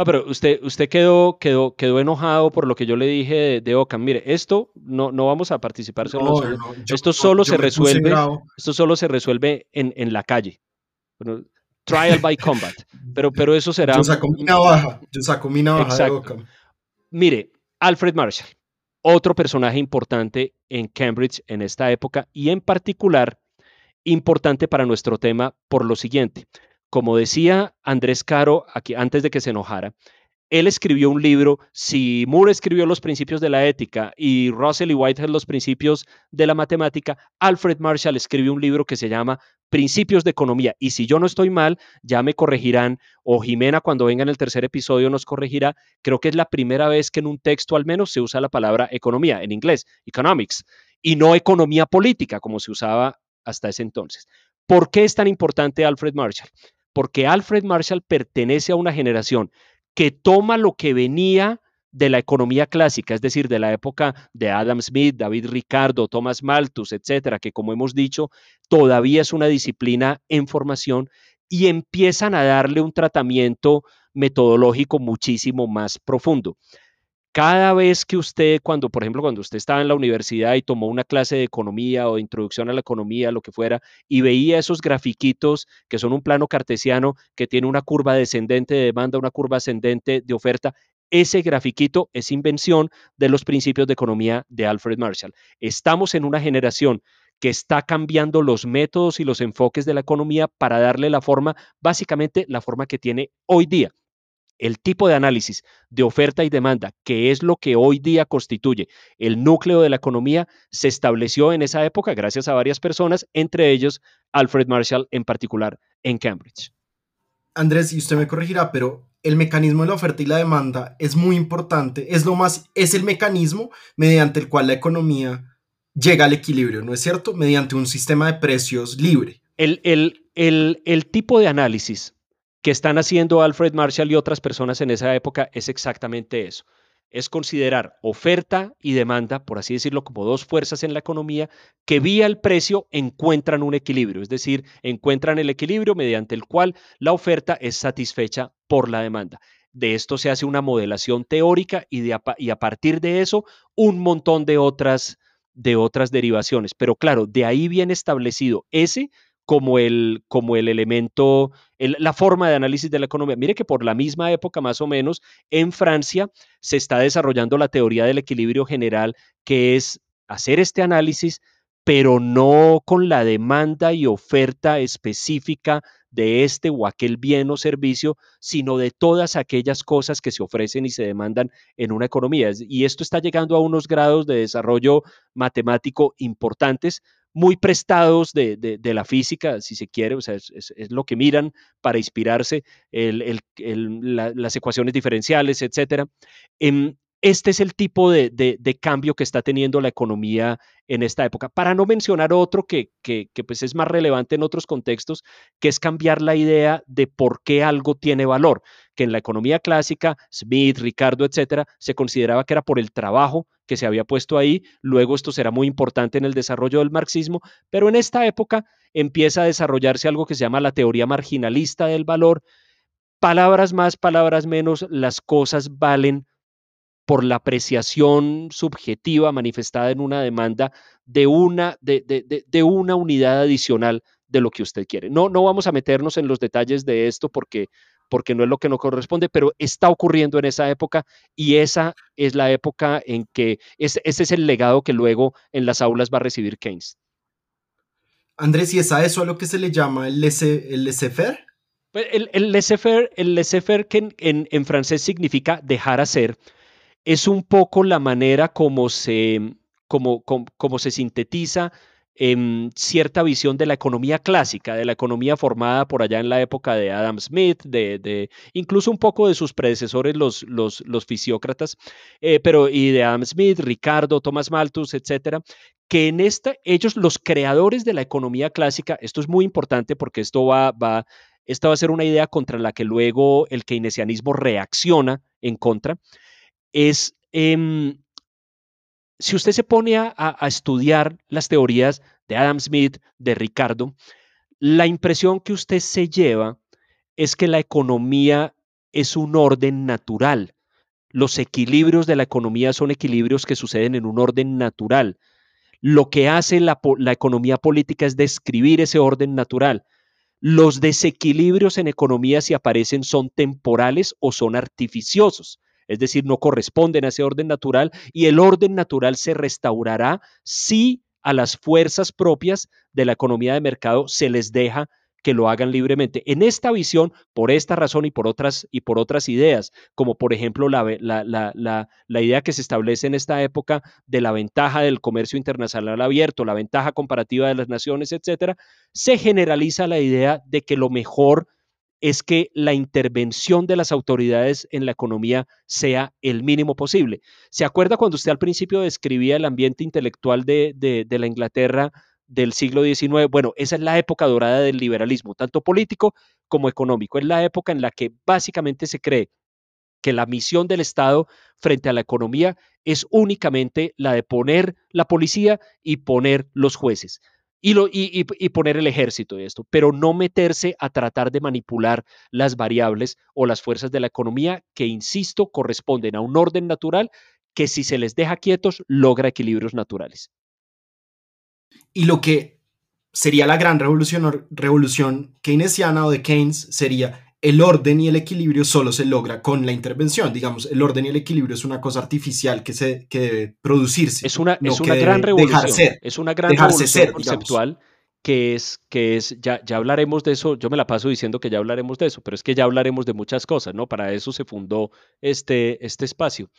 Ah, pero usted, usted quedó, quedó, quedó enojado por lo que yo le dije de, de Ockham. Mire, esto no, no vamos a participar solo. No, no, yo- esto solo se resuelve, esto solo se resuelve en, en la calle. Bueno, trial by combat. Pero, pero eso será. Yo saco mi navaja. Yo saco mi navaja de. Ockham. Mire, Alfred Marshall, otro personaje importante en Cambridge en esta época y en particular importante para nuestro tema por lo siguiente. Como decía Andrés Caro antes de que se enojara, él escribió un libro, si Moore escribió los principios de la ética y Russell y Whitehead los principios de la matemática, Alfred Marshall escribió un libro que se llama Principios de Economía. Y si yo no estoy mal, ya me corregirán, o Jimena cuando venga en el tercer episodio nos corregirá, creo que es la primera vez que en un texto al menos se usa la palabra economía, en inglés, economics. y no economía política como se usaba hasta ese entonces. ¿Por qué es tan importante Alfred Marshall? Porque Alfred Marshall pertenece a una generación que toma lo que venía de la economía clásica, es decir, de la época de Adam Smith, David Ricardo, Thomas Malthus, etcétera, que como hemos dicho, todavía es una disciplina en formación y empiezan a darle un tratamiento metodológico muchísimo más profundo. Cada vez que usted, cuando, por ejemplo, cuando usted estaba en la universidad y tomó una clase de economía o de introducción a la economía, lo que fuera, y veía esos grafiquitos que son un plano cartesiano que tiene una curva descendente de demanda, una curva ascendente de oferta, ese grafiquito es invención de los principios de economía de Alfred Marshall. Estamos en una generación que está cambiando los métodos y los enfoques de la economía para darle la forma, básicamente la forma que tiene hoy día. El tipo de análisis de oferta y demanda, que es lo que hoy día constituye el núcleo de la economía, se estableció en esa época gracias a varias personas, entre ellos Alfred Marshall en particular en Cambridge. Andrés, y usted me corregirá, pero el mecanismo de la oferta y la demanda es muy importante, es lo más, es el mecanismo mediante el cual la economía llega al equilibrio, ¿no es cierto? Mediante un sistema de precios libre. El, el, tipo de análisis que están haciendo Alfred Marshall y otras personas en esa época es exactamente eso. Es considerar oferta y demanda, por así decirlo, como dos fuerzas en la economía que vía el precio encuentran un equilibrio, es decir, encuentran el equilibrio mediante el cual la oferta es satisfecha por la demanda. De esto se hace una modelación teórica y, de, y a partir de eso un montón de otras de otras derivaciones. Pero claro, de ahí viene establecido ese como el, como el elemento, la forma de análisis de la economía. Mire que por la misma época, más o menos, en Francia se está desarrollando la teoría del equilibrio general, que es hacer este análisis, pero no con la demanda y oferta específica de este o aquel bien o servicio, sino de todas aquellas cosas que se ofrecen y se demandan en una economía. Y esto está llegando a unos grados de desarrollo matemático importantes, muy prestados de, la física, si se quiere, o sea, es, lo que miran para inspirarse, las ecuaciones diferenciales, etcétera. Em, este es el tipo de, cambio que está teniendo la economía en esta época. Para no mencionar otro que, pues es más relevante en otros contextos, que es cambiar la idea de por qué algo tiene valor, que en la economía clásica, Smith, Ricardo, etcétera, se consideraba que era por el trabajo que se había puesto ahí. Luego esto será muy importante en el desarrollo del marxismo, pero en esta época empieza a desarrollarse algo que se llama la teoría marginalista del valor. Palabras más, palabras menos, las cosas valen por la apreciación subjetiva manifestada en una demanda de una, de, de, una unidad adicional de lo que usted quiere. No, no vamos a meternos en los detalles de esto porque, porque no es lo que nos corresponde, pero está ocurriendo en esa época y esa es la época en que ese, es el legado que luego en las aulas va a recibir Keynes. Andrés, ¿y es a eso a lo que se le llama el laissez-faire? Pues el, el laissez-faire, el laissez que en, en francés significa dejar hacer, es un poco la manera como se, sintetiza en cierta visión de la economía clásica, de la economía formada por allá en la época de Adam Smith, de, incluso un poco de sus predecesores, los fisiócratas, eh, pero y de Adam Smith, Ricardo, Thomas Malthus, etcétera, que en esta, ellos, los creadores de la economía clásica, esto es muy importante porque esto va, va, esta va a ser una idea contra la que luego el keynesianismo reacciona en contra, es, em, si usted se pone a, estudiar las teorías de Adam Smith, de Ricardo, la impresión que usted se lleva es que la economía es un orden natural. Los equilibrios de la economía son equilibrios que suceden en un orden natural. Lo que hace la, la, economía política es describir ese orden natural. Los desequilibrios en economía, si aparecen, son temporales o son artificiosos es decir, no corresponden a ese orden natural y el orden natural se restaurará si a las fuerzas propias de la economía de mercado se les deja que lo hagan libremente. En esta visión, por esta razón y por otras, y por otras ideas, como por ejemplo la, la, idea que se establece en esta época de la ventaja del comercio internacional abierto, la ventaja comparativa de las naciones, etcétera, se generaliza la idea de que lo mejor es que la intervención de las autoridades en la economía sea el mínimo posible. ¿Se acuerda cuando usted al principio describía el ambiente intelectual de, de la Inglaterra del siglo XIX? Bueno, esa es la época dorada del liberalismo, tanto político como económico. Es la época en la que básicamente se cree que la misión del Estado frente a la economía es únicamente la de poner la policía y poner los jueces y, poner el ejército de esto, pero no meterse a tratar de manipular las variables o las fuerzas de la economía que, insisto, corresponden a un orden natural que si se les deja quietos logra equilibrios naturales. Y lo que sería la gran revolución, revolución keynesiana o de Keynes sería el orden y el equilibrio solo se logra con la intervención. Digamos, el orden y el equilibrio es una cosa artificial que, se, que debe producirse. Es una, es una gran revolución. es una gran revolución conceptual que es, que es ya, ya hablaremos de eso, yo me la paso diciendo que ya hablaremos de eso, pero es que ya hablaremos de muchas cosas, ¿no? Para eso se fundó este, este espacio.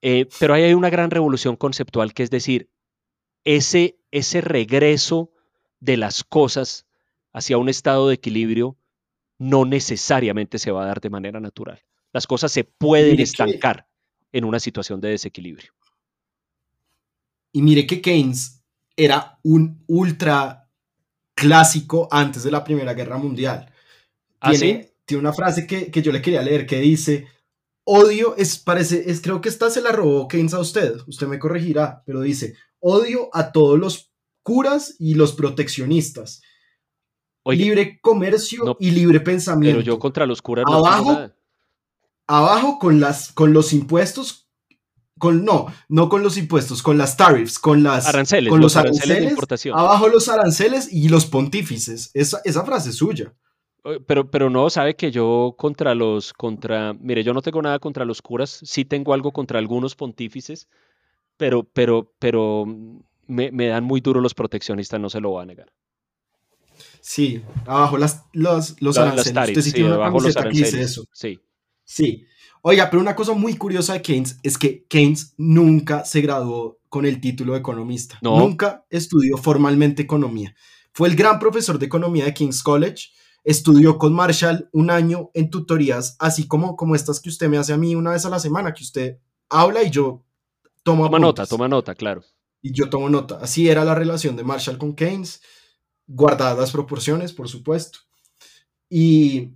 Eh, pero ahí hay una gran revolución conceptual que es decir, ese, ese regreso de las cosas hacia un estado de equilibrio no necesariamente se va a dar de manera natural. Las cosas se pueden estancar en una situación de desequilibrio. Y mire que Keynes era un ultra clásico antes de la Primera Guerra Mundial. ¿Ah, tiene, tiene una frase que, yo le quería leer que dice, odio es, parece, es, creo que esta se la robó Keynes a usted, usted me corregirá, pero dice, odio a todos los curas y los proteccionistas libre comercio y libre pensamiento. Pero yo contra los curas abajo, no Abajo con, las, con los impuestos, con, no, no con los impuestos, con las tariffs, con las aranceles, con los, aranceles, de importación. Abajo los aranceles y los pontífices. Esa, esa frase es suya. Pero, pero no, sabe que yo contra los, contra, mire, yo no tengo nada contra los curas, sí tengo algo contra algunos pontífices, pero, pero, pero me, me dan muy duro los proteccionistas, no se lo voy a negar. Sí, abajo las, los, los aranceles. sí, abajo los aranceles. eso. Sí. Sí. Oiga, pero una cosa muy curiosa de Keynes es que Keynes nunca se graduó con el título de economista. Nunca estudió formalmente economía. Fue el gran profesor de economía de King's College. Estudió con Marshall un año en tutorías, así como, como estas que usted me hace a mí una vez a la semana, que usted habla y yo tomo Toma nota, toma nota, claro. Y yo tomo nota. Así era la relación de Marshall con Keynes guardadas las proporciones, por supuesto. Y...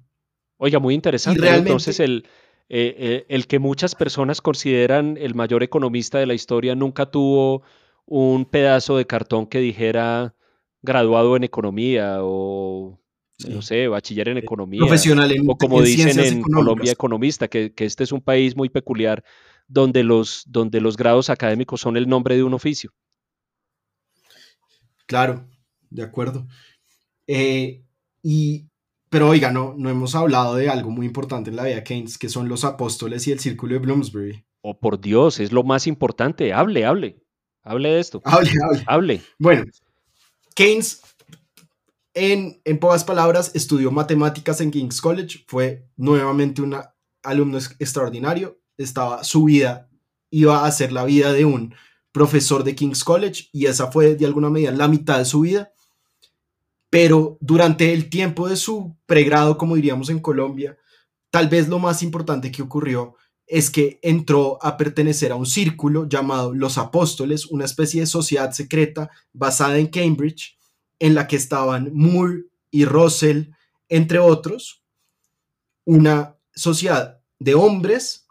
Oiga, muy interesante. Entonces, el, eh, eh, el que muchas personas consideran el mayor economista de la historia nunca tuvo un pedazo de cartón que dijera graduado en economía o no sé, bachiller en eh, economía. Profesional en O como dicen en Colombia, economista, que, que, este es un país muy peculiar donde los, donde los grados académicos son el nombre de un oficio. Claro, de acuerdo. Eh, y, pero oiga, no, no hemos hablado de algo muy importante en la vida de Keynes, que son los apóstoles y el círculo de Bloomsbury. Oh, por Dios, es lo más importante. Hable, hable. Hable de esto. Hable, hable. Hable. Bueno, Keynes, en, en pocas palabras, estudió matemáticas en King's College, fue nuevamente un alumno extraordinario, estaba su vida, iba a ser la vida de un profesor de King's College y esa fue de alguna medida la mitad de su vida pero durante el tiempo de su pregrado, como diríamos en Colombia, tal vez lo más importante que ocurrió es que entró a pertenecer a un círculo llamado Los Apóstoles, una especie de sociedad secreta basada en Cambridge, en la que estaban Moore y Russell, entre otros, una sociedad de hombres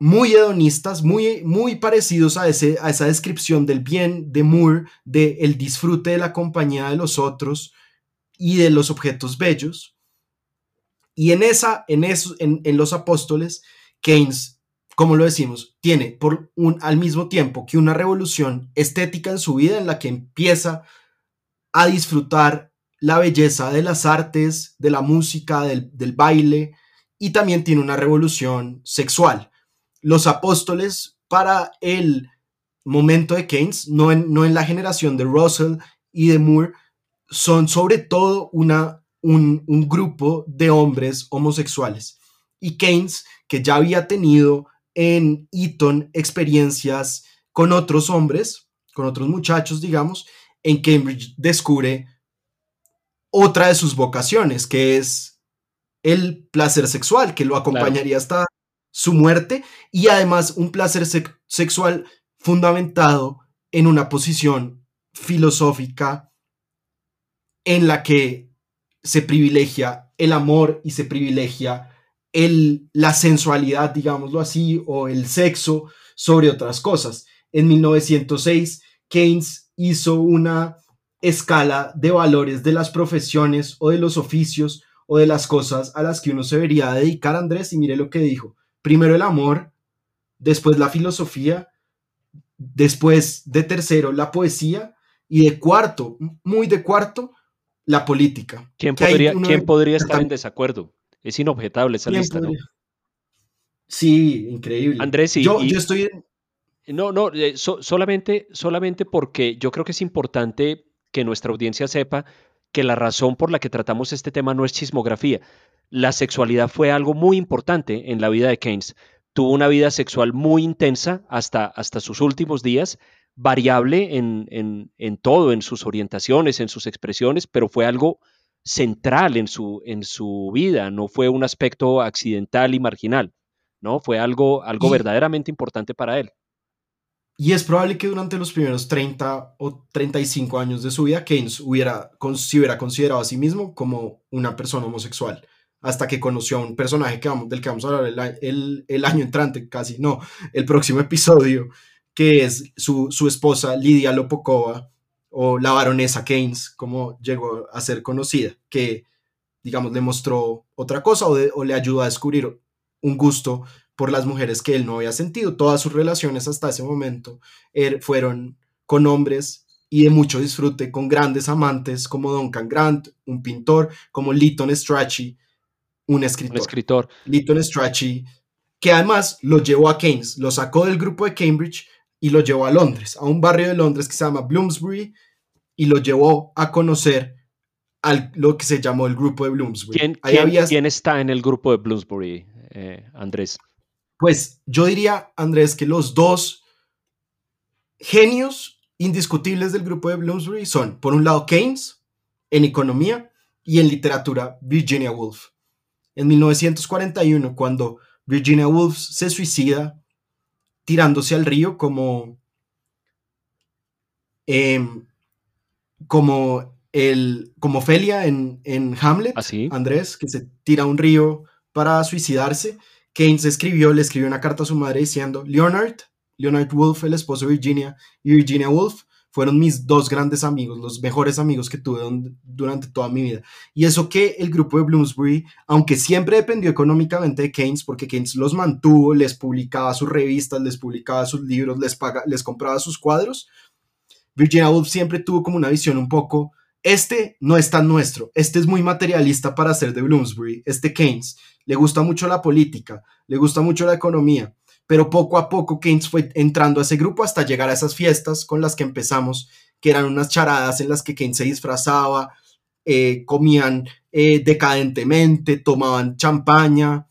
muy hedonistas, muy, muy parecidos a, ese, a esa descripción del bien de Moore, de el disfrute de la compañía de los otros y de los objetos bellos. Y en, esa, en, eso, en, los apóstoles, Keynes, como lo decimos, tiene por un, al mismo tiempo que una revolución estética en su vida en la que empieza a disfrutar la belleza de las artes, de la música, del, del baile, y también tiene una revolución sexual los apóstoles para el momento de Keynes, no en, no en la generación de Russell y de Moore, son sobre todo una, un, un grupo de hombres homosexuales. Y Keynes, que ya había tenido en Eton experiencias con otros hombres, con otros muchachos, digamos, en Cambridge descubre otra de sus vocaciones, que es el placer sexual, que lo acompañaría hasta su muerte, y además un placer sexual fundamentado en una posición filosófica en la que se privilegia el amor y se privilegia el, la sensualidad, digámoslo así, o el sexo sobre otras cosas. En 1906, Keynes hizo una escala de valores de las profesiones o de los oficios o de las cosas a las que uno se debería dedicar, Andrés, y mire lo que dijo. Primero el amor, después la filosofía, después de tercero la poesía y de cuarto, muy de cuarto, la política. ¿Quién podría, ¿quién podría estar en desacuerdo? Es inobjetable esa lista, ¿no? Sí, increíble. Andrés, y, yo, yo estoy... No, no, eh, solamente, solamente porque yo creo que es importante que nuestra audiencia sepa que la razón por la que tratamos este tema no es chismografía. La sexualidad fue algo muy importante en la vida de Keynes. Tuvo una vida sexual muy intensa hasta, hasta sus últimos días, variable en, en, en todo, en sus orientaciones, en sus expresiones, pero fue algo central en su, en su vida, no fue un aspecto accidental y marginal, ¿no? Fue algo, algo verdaderamente importante para él. Y es probable que durante los primeros 30 o 35 años de su vida, Keynes hubiera, se hubiera considerado a sí mismo como una persona homosexual, hasta que conoció a un personaje que vamos, del que vamos a hablar el, el, año entrante, casi no, el próximo *laughs* episodio, que es su, su esposa Lidia Lopokova, o la baronesa Keynes, como llegó a ser conocida, que, digamos, le mostró otra cosa o, o le ayudó a descubrir un gusto por las mujeres que él no había sentido. Todas sus relaciones hasta ese momento er, fueron con hombres y de mucho disfrute, con grandes amantes como Duncan Grant, un pintor, como Lytton Strachey, un escritor. Un escritor. Lytton Strachey, que además lo llevó a Keynes, lo sacó del grupo de Cambridge y lo llevó a Londres, a un barrio de Londres que se llama Bloomsbury, y lo llevó a conocer al, lo que se llamó el grupo de Bloomsbury. ¿Quién, quién, ¿quién está en el grupo de Bloomsbury, eh, Andrés? Pues yo diría, Andrés, que los dos genios indiscutibles del grupo de Bloomsbury son, por un lado, Keynes en economía y en literatura, Virginia Woolf. En 1941, cuando Virginia Woolf se suicida tirándose al río como, em, como, el, como Felia en, en Hamlet, ¿Así? ¿Ah, Andrés, que se tira a un río para suicidarse. Keynes escribió, le escribió una carta a su madre diciendo, Leonard, Leonard Woolf, el esposo de Virginia, y Virginia Woolf fueron mis dos grandes amigos, los mejores amigos que tuve durante toda mi vida. Y eso que el grupo de Bloomsbury, aunque siempre dependió económicamente de Keynes, porque Keynes los mantuvo, les publicaba sus revistas, les publicaba sus libros, les, paga, les compraba sus cuadros, Virginia Woolf siempre tuvo como una visión un poco este no es tan nuestro, este es muy materialista para ser de Bloomsbury, este Keynes, le gusta mucho la política, le gusta mucho la economía, pero poco a poco Keynes fue entrando a ese grupo hasta llegar a esas fiestas con las que empezamos, que eran unas charadas en las que Keynes se disfrazaba, eh, comían eh, decadentemente, tomaban champaña,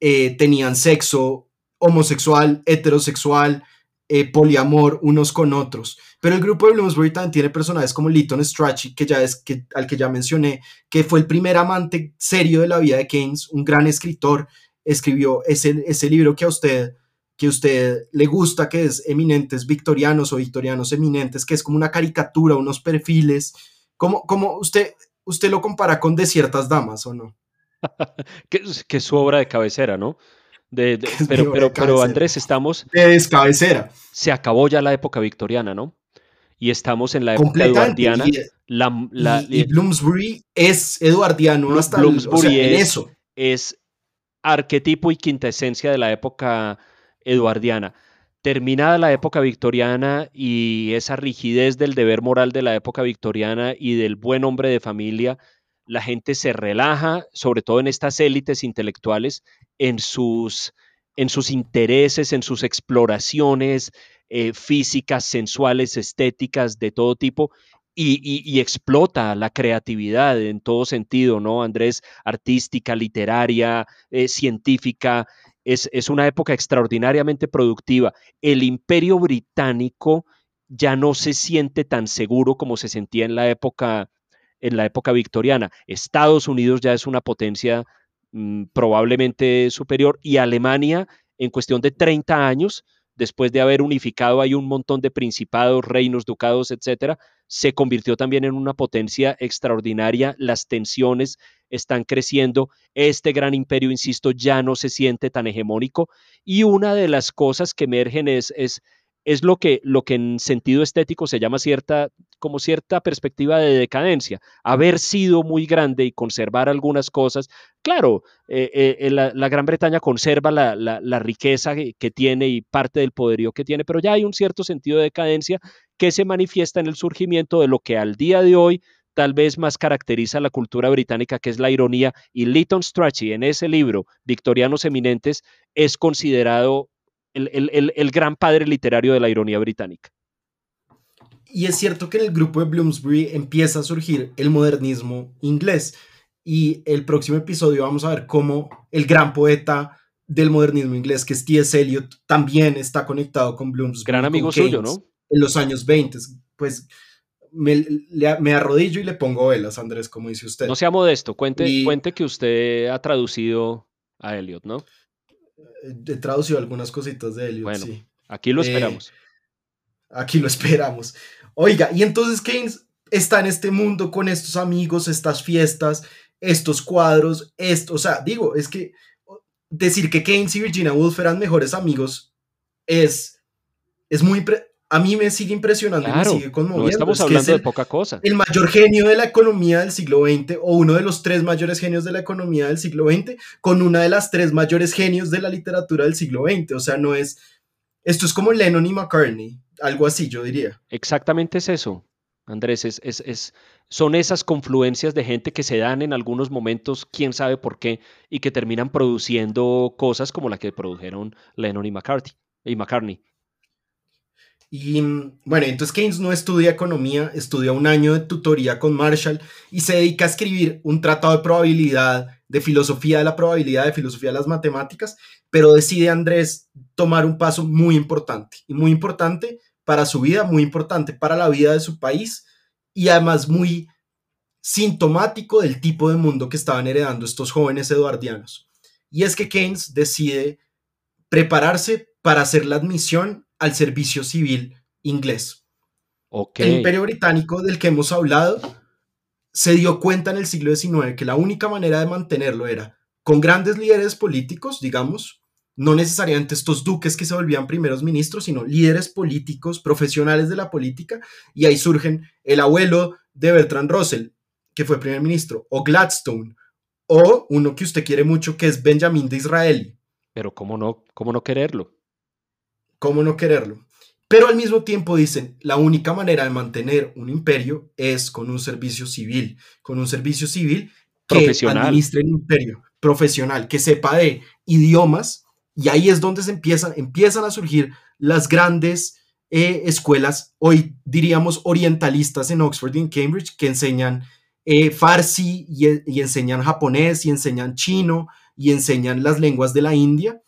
eh, tenían sexo homosexual, heterosexual, eh, poliamor unos con otros. Pero el grupo de Bloomsbury también tiene personajes como Lytton Strachey, que ya es, que, al que ya mencioné, que fue el primer amante serio de la vida de Keynes, un gran escritor, escribió ese, ese libro que a usted que a usted le gusta, que es Eminentes Victorianos o Victorianos Eminentes, que es como una caricatura, unos perfiles, como, como usted, usted lo compara con De ciertas damas o no? *laughs* que, que es su obra de cabecera, ¿no? De, de, *laughs* pero, pero, pero, Andrés, estamos... De descabecera. Se acabó ya la época victoriana, ¿no? Y estamos en la época eduardiana. Y, la, la, y, y, Bloomsbury es eduardiano Bloom, hasta Bloomsbury el, o sea, es, en eso. Es arquetipo y quintesencia de la época eduardiana. Terminada la época victoriana y esa rigidez del deber moral de la época victoriana y del buen hombre de familia, la gente se relaja, sobre todo en estas élites intelectuales, en sus, intereses, en sus exploraciones eh, físicas, sensuales, estéticas, de todo tipo, y, explota la creatividad en todo sentido, ¿no, Andrés? Artística, literaria, eh, científica. Es una época extraordinariamente productiva. El imperio británico ya no se siente tan seguro como se sentía en la época en la época victoriana. Estados Unidos ya es una potencia mm, probablemente superior y Alemania en cuestión de 30 años, después de haber unificado ahí un montón de principados, reinos, ducados, etcétera, se convirtió también en una potencia extraordinaria. Las tensiones están creciendo. Este gran imperio, insisto, ya no se siente tan hegemónico. Y una de las cosas que emergen es es lo que, lo que en sentido estético se llama cierta, como cierta perspectiva de decadencia. Haber sido muy grande y conservar algunas cosas. Claro, eh, eh, la, Gran Bretaña conserva la, riqueza que, tiene y parte del poderío que tiene, pero ya hay un cierto sentido de decadencia que se manifiesta en el surgimiento de lo que al día de hoy tal vez más caracteriza la cultura británica, que es la ironía, y Lytton Strachey en ese libro, Victorianos Eminentes, es considerado el, gran padre literario de la ironía británica. Y es cierto que en el grupo de Bloomsbury empieza a surgir el modernismo inglés. Y el próximo episodio vamos a ver cómo el gran poeta del modernismo inglés, que es T.S. Eliot, también está conectado con Bloomsbury. Gran amigo suyo, ¿no? En los años 20. Pues me, me, arrodillo y le pongo velas, Andrés, como dice usted. No sea modesto, cuente, cuente que usted ha traducido a Eliot, ¿no? He traducido algunas cositas de Eliot, bueno, Aquí lo eh, esperamos. aquí lo esperamos. Oiga, y entonces Keynes está en este mundo con estos amigos, estas fiestas, estos cuadros, esto, o sea, digo, es que decir que Keynes y Virginia Woolf eran mejores amigos es, es muy, a mí me sigue impresionando y me sigue conmoviendo. No estamos hablando de poca cosa. El mayor genio de la economía del siglo XX, o uno de los tres mayores genios de la economía del siglo XX, con una de las tres mayores genios de la literatura del siglo XX. O sea, no es. Esto es como Lennon y McCartney, algo así, yo diría. Exactamente es eso, Andrés. Es, es, es, son esas confluencias de gente que se dan en algunos momentos, quién sabe por qué, y que terminan produciendo cosas como la que produjeron Lennon y McCartney. Y McCartney. Y bueno, entonces Keynes no estudia economía, estudia un año de tutoría con Marshall y se dedica a escribir un tratado de probabilidad, de filosofía de la probabilidad, de filosofía de las matemáticas, pero decide Andrés tomar un paso muy importante y muy importante para su vida, muy importante para la vida de su país y además muy sintomático del tipo de mundo que estaban heredando estos jóvenes eduardianos. Y es que Keynes decide prepararse para hacer la admisión al servicio civil inglés. El imperio británico del que hemos hablado se dio cuenta en el siglo XIX que la única manera de mantenerlo era con grandes líderes políticos, digamos, no necesariamente estos duques que se volvían primeros ministros, sino líderes políticos, profesionales de la política, y ahí surgen el abuelo de Bertrand Russell, que fue primer ministro, o Gladstone, o uno que usted quiere mucho, que es Benjamin de Israel. Pero ¿cómo no, cómo no quererlo? ¿Cómo no quererlo? Pero al mismo tiempo dicen, la única manera de mantener un imperio es con un servicio civil, con un servicio civil que administre el imperio, profesional, que sepa de idiomas, y ahí es donde se empiezan, empiezan a surgir las grandes eh, escuelas, hoy diríamos orientalistas en Oxford y en Cambridge, que enseñan eh, farsi y, y enseñan japonés y enseñan chino y enseñan las lenguas de la India,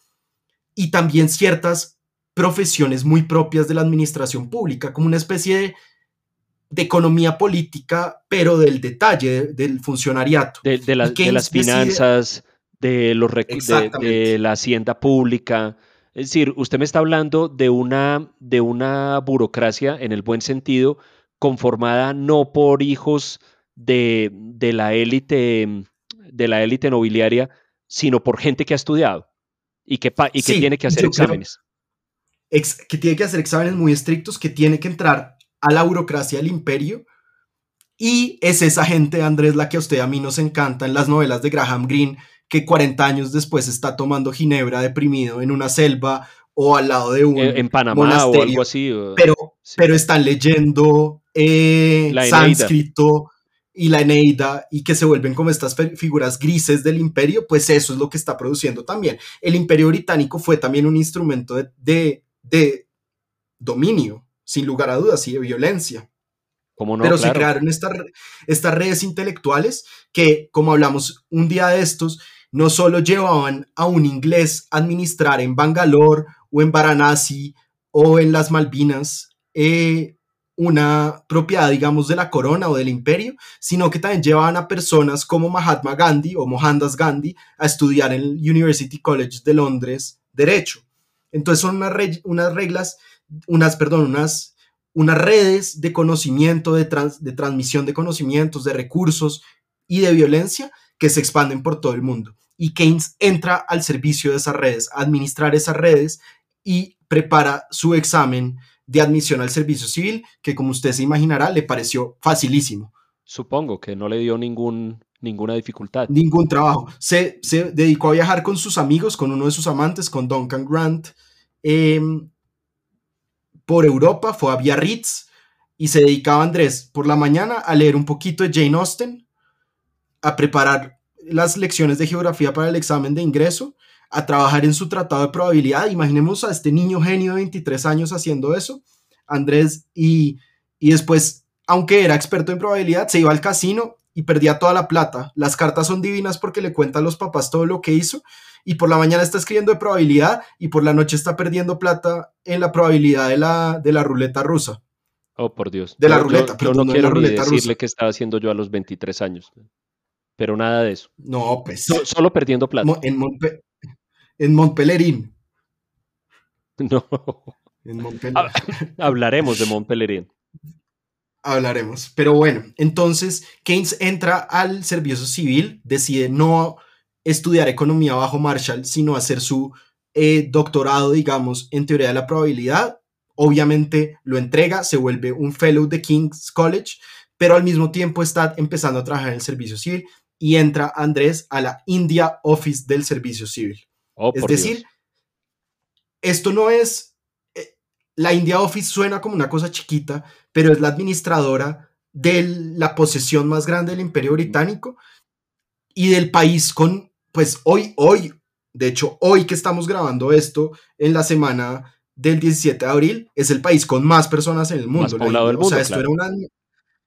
y también ciertas profesiones muy propias de la administración pública, como una especie de, economía política, pero del detalle, del funcionariato. De, las finanzas, de, los de, la hacienda pública. Es decir, usted me está hablando de una, de una burocracia en el buen sentido, conformada no por hijos de, la élite de la élite nobiliaria, sino por gente que ha estudiado y que, y que tiene que hacer exámenes que tiene que hacer exámenes muy estrictos, que tiene que entrar a la burocracia del imperio. Y es esa gente, Andrés, la que a usted a mí nos encanta en las novelas de Graham Greene, que 40 años después está tomando ginebra deprimido en una selva o al lado de un en Panamá o algo así. Pero, pero están leyendo eh, sánscrito y la Eneida y que se vuelven como estas figuras grises del imperio, pues eso es lo que está produciendo también. El imperio británico fue también un instrumento de de dominio, sin lugar a dudas, y de violencia. no? Pero se crearon estas, estas redes intelectuales que, como hablamos un día de estos, no solo llevaban a un inglés a administrar en Bangalore o en Varanasi o en las Malvinas eh, una propiedad, digamos, de la corona o del imperio, sino que también llevaban a personas como Mahatma Gandhi o Mohandas Gandhi a estudiar en el University College de Londres derecho. Entonces son unas, unas reglas, unas, perdón, unas, unas redes de conocimiento, de, de transmisión de conocimientos, de recursos y de violencia que se expanden por todo el mundo. Y Keynes entra al servicio de esas redes, a administrar esas redes y prepara su examen de admisión al servicio civil, que como usted se imaginará, le pareció facilísimo. Supongo que no le dio ningún, ninguna dificultad. Ningún trabajo. Se, se dedicó a viajar con sus amigos, con uno de sus amantes, con Duncan Grant, em, por Europa, fue a Biarritz y se dedicaba Andrés por la mañana a leer un poquito de Jane Austen, a preparar las lecciones de geografía para el examen de ingreso a trabajar en su tratado de probabilidad. Imaginemos a este niño genio de 23 años haciendo eso, Andrés, y, y después, aunque era experto en probabilidad, se iba al casino y perdía toda la plata. Las cartas son divinas porque le cuentan a los papás todo lo que hizo y por la mañana está escribiendo de probabilidad y por la noche está perdiendo plata en la probabilidad de la, de la ruleta rusa. Oh, por Dios. De la ruleta, pero no, quiero decirle qué estaba haciendo yo a los 23 años. Pero nada de eso. No, pues. solo perdiendo plata. En, en Montpellerín. *laughs* No. En Hablaremos de Montpellerín. Hablaremos. Pero bueno, entonces Keynes entra al servicio civil, decide no estudiar economía bajo Marshall, sino hacer su eh, doctorado, digamos, en teoría de la probabilidad. Obviamente lo entrega, se vuelve un fellow de King's College, pero al mismo tiempo está empezando a trabajar en el servicio civil y entra Andrés a la India Office del Servicio Civil. Oh, es decir, esto no es, la India Office suena como una cosa chiquita, pero es la administradora de la posesión más grande del imperio británico y del país con, pues hoy, hoy, de hecho, hoy que estamos grabando esto en la semana del 17 de abril, es el país con más personas en el mundo. o sea, esto era una,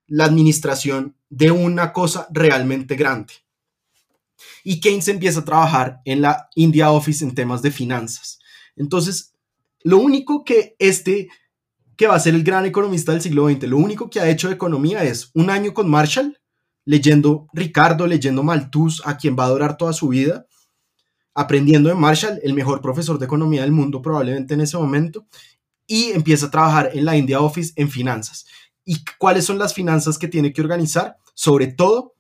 la administración de una cosa realmente grande y Keynes empieza a trabajar en la India Office en temas de finanzas. Entonces, lo único que este, que va a ser el gran economista del siglo XX, lo único que ha hecho de economía es un año con Marshall, leyendo Ricardo, leyendo Malthus, a quien va a adorar toda su vida, aprendiendo de Marshall, el mejor profesor de economía del mundo probablemente en ese momento, y empieza a trabajar en la India Office en finanzas. ¿Y cuáles son las finanzas que tiene que organizar? Sobre todo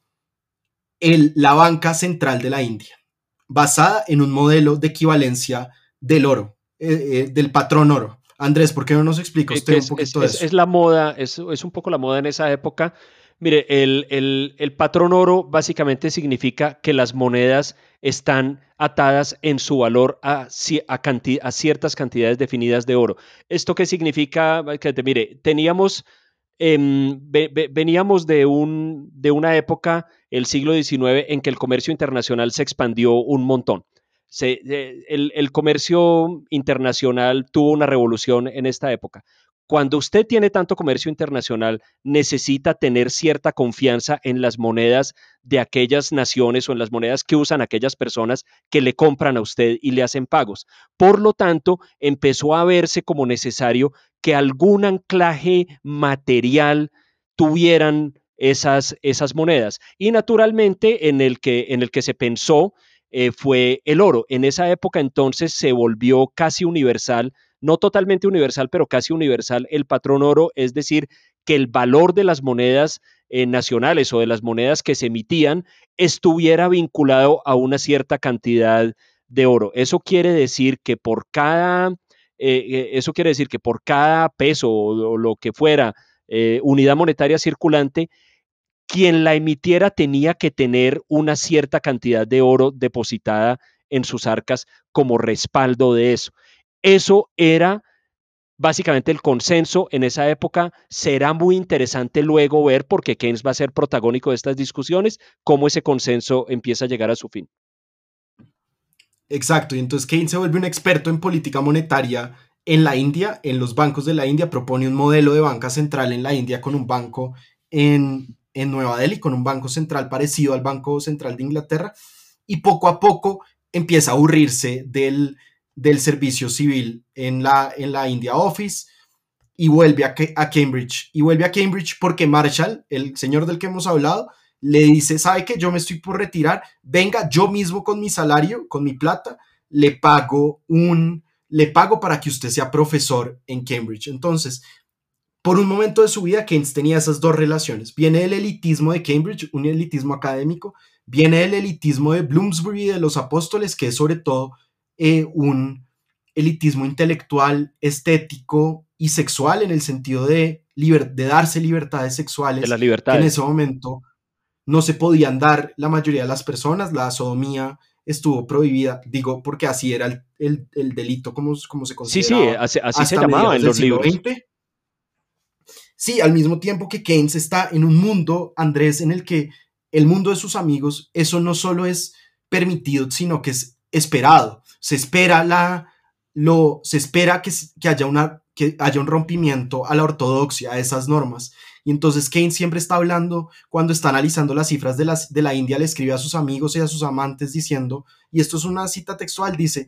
la banca central de la India, basada en un modelo de equivalencia del oro, eh, eh, del patrón oro. Andrés, ¿por qué no nos explica usted un poquito es, eso? Es la moda, es, un poco la moda en esa época. Mire, el, patrón oro básicamente significa que las monedas están atadas en su valor a, a, ciertas cantidades definidas de oro. ¿Esto qué significa? Que, mire, teníamos, em, veníamos de, un, de una época el siglo XIX en que el comercio internacional se expandió un montón. Eh, el, comercio internacional tuvo una revolución en esta época. Cuando usted tiene tanto comercio internacional, necesita tener cierta confianza en las monedas de aquellas naciones o en las monedas que usan aquellas personas que le compran a usted y le hacen pagos. Por lo tanto, empezó a verse como necesario que algún anclaje material tuvieran esas, esas monedas. Y naturalmente en el que, en el que se pensó eh, fue el oro. En esa época entonces se volvió casi universal, no totalmente universal, pero casi universal el patrón oro, es decir, que el valor de las monedas eh, nacionales o de las monedas que se emitían estuviera vinculado a una cierta cantidad de oro. Eso quiere decir que por cada, eh, eso quiere decir que por cada peso o, lo que fuera unidad monetaria circulante, quien la emitiera tenía que tener una cierta cantidad de oro depositada en sus arcas como respaldo de eso. Eso era básicamente el consenso en esa época. Será muy interesante luego ver, porque Keynes va a ser protagónico de estas discusiones, cómo ese consenso empieza a llegar a su fin. Exacto, y entonces Keynes se vuelve un experto en política monetaria en la India, en los bancos de la India, propone un modelo de banca central en la India con un banco en en Nueva Delhi con un banco central parecido al Banco Central de Inglaterra y poco a poco empieza a aburrirse del, del servicio civil en la, en la India Office y vuelve a, a Cambridge. Y vuelve a Cambridge porque Marshall, el señor del que hemos hablado, le dice, ¿sabe que yo me estoy por retirar? Venga, yo mismo con mi salario, con mi plata, le pago un, le pago para que usted sea profesor en Cambridge. Entonces, por un momento de su vida, Keynes tenía esas dos relaciones. Viene el elitismo de Cambridge, un elitismo académico, viene el elitismo de Bloomsbury de los apóstoles, que es sobre todo eh, un elitismo intelectual, estético y sexual en el sentido de, de darse libertades sexuales. De libertad. En ese momento no se podían dar la mayoría de las personas, la sodomía estuvo prohibida, digo, porque así era el, delito como, como se consideraba. Sí, sí, así, se llamaba en los libros. Sí, al mismo tiempo que Keynes está en un mundo, Andrés, en el que el mundo de sus amigos, eso no solo es permitido, sino que es esperado. Se espera la, lo, se espera que, que haya una que haya un rompimiento a la ortodoxia, a esas normas. Y entonces Keynes siempre está hablando, cuando está analizando las cifras de, las, de la India, le escribe a sus amigos y a sus amantes diciendo, y esto es una cita textual, dice,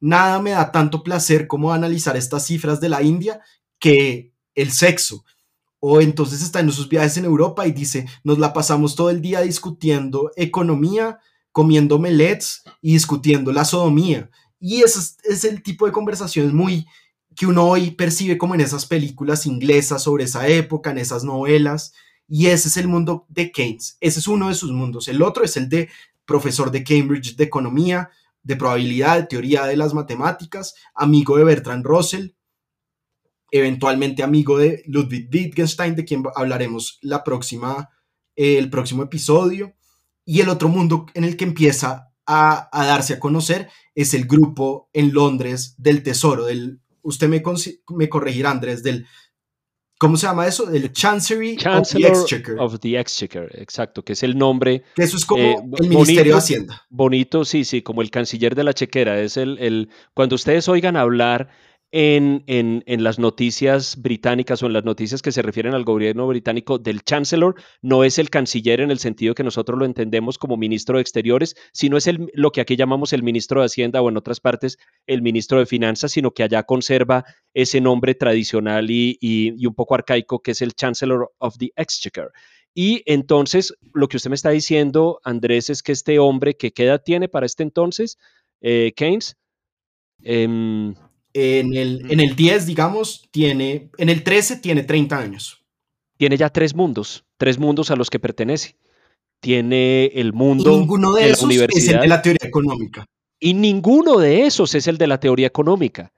nada me da tanto placer como analizar estas cifras de la India que el sexo. O entonces está en sus viajes en Europa y dice, nos la pasamos todo el día discutiendo economía, comiendo melets y discutiendo la sodomía. Y ese es, el tipo de conversaciones muy que uno hoy percibe como en esas películas inglesas sobre esa época, en esas novelas, y ese es el mundo de Keynes, ese es uno de sus mundos. El otro es el de profesor de Cambridge de economía, de probabilidad, de teoría de las matemáticas, amigo de Bertrand Russell, eventualmente amigo de Ludwig Wittgenstein, de quien hablaremos la próxima, el próximo episodio. Y el otro mundo en el que empieza a, a darse a conocer es el grupo en Londres del Tesoro, del usted me, me corregirá, Andrés, del, ¿cómo se llama eso? Del Chancery of the Exchequer. Of the Exchequer, exacto, que es el nombre. Que eso es como eh, el Ministerio de Hacienda. Bonito, sí, sí, como el canciller de la chequera. Es el, el, cuando ustedes oigan hablar en, en, las noticias británicas o en las noticias que se refieren al gobierno británico del Chancellor, no es el canciller en el sentido que nosotros lo entendemos como ministro de Exteriores, sino es el, lo que aquí llamamos el ministro de Hacienda o en otras partes el ministro de Finanzas, sino que allá conserva ese nombre tradicional y, y, un poco arcaico que es el Chancellor of the Exchequer. Y entonces, lo que usted me está diciendo, Andrés, es que este hombre, que ¿qué tiene para este entonces? Eh, Keynes. Em, en el, en el 10, digamos, tiene, en el 13 tiene 30 años. Tiene ya tres mundos, tres mundos a los que pertenece. Tiene el mundo y ninguno de, esos es el de la teoría económica. Y ninguno de esos es el de la teoría económica.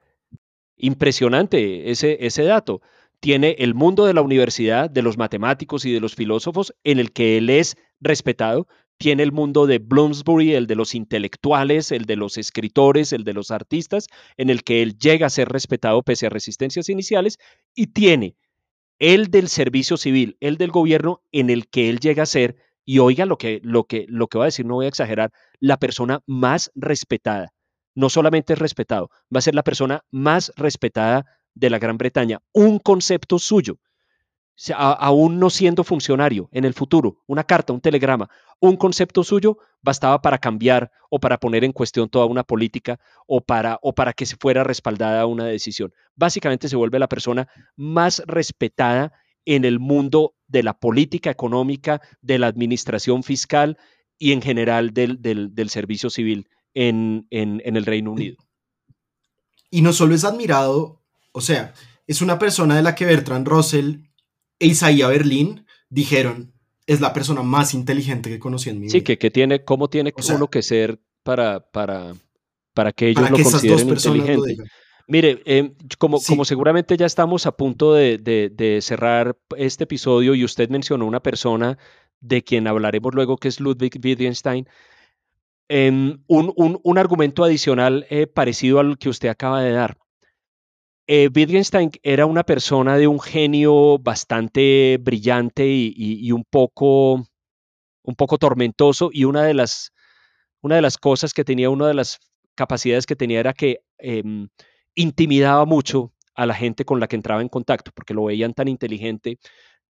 Impresionante ese, ese dato. Tiene el mundo de la universidad, de los matemáticos y de los filósofos, en el que él es respetado, tiene el mundo de Bloomsbury, el de los intelectuales, el de los escritores, el de los artistas, en el que él llega a ser respetado pese a resistencias iniciales, y tiene el del servicio civil, el del gobierno, en el que él llega a ser, y oiga lo que, lo que, lo que va a decir, no voy a exagerar, la persona más respetada. No solamente es respetado, va a ser la persona más respetada de la Gran Bretaña. Un concepto suyo aún no siendo funcionario en el futuro, una carta, un telegrama, un concepto suyo bastaba para cambiar o para poner en cuestión toda una política o para, o para que se fuera respaldada una decisión. Básicamente se vuelve la persona más respetada en el mundo de la política económica, de la administración fiscal y en general del, servicio civil en, en el Reino Unido. Y no solo es admirado, o sea, es una persona de la que Bertrand Russell e Isaías Berlín dijeron, es la persona más inteligente que conocí en mi vida. Sí, que, que tiene, cómo tiene uno que ser para, para, para que ellos lo consideren inteligente. Mire, em, como, como seguramente ya estamos a punto de, cerrar este episodio y usted mencionó una persona de quien hablaremos luego, que es Ludwig Wittgenstein, em, un, argumento adicional eh, parecido al que usted acaba de dar. Eh, Wittgenstein era una persona de un genio bastante brillante y, un, poco, un poco tormentoso y una de, las, una de las cosas que tenía, una de las capacidades que tenía era que em, intimidaba mucho a la gente con la que entraba en contacto, porque lo veían tan inteligente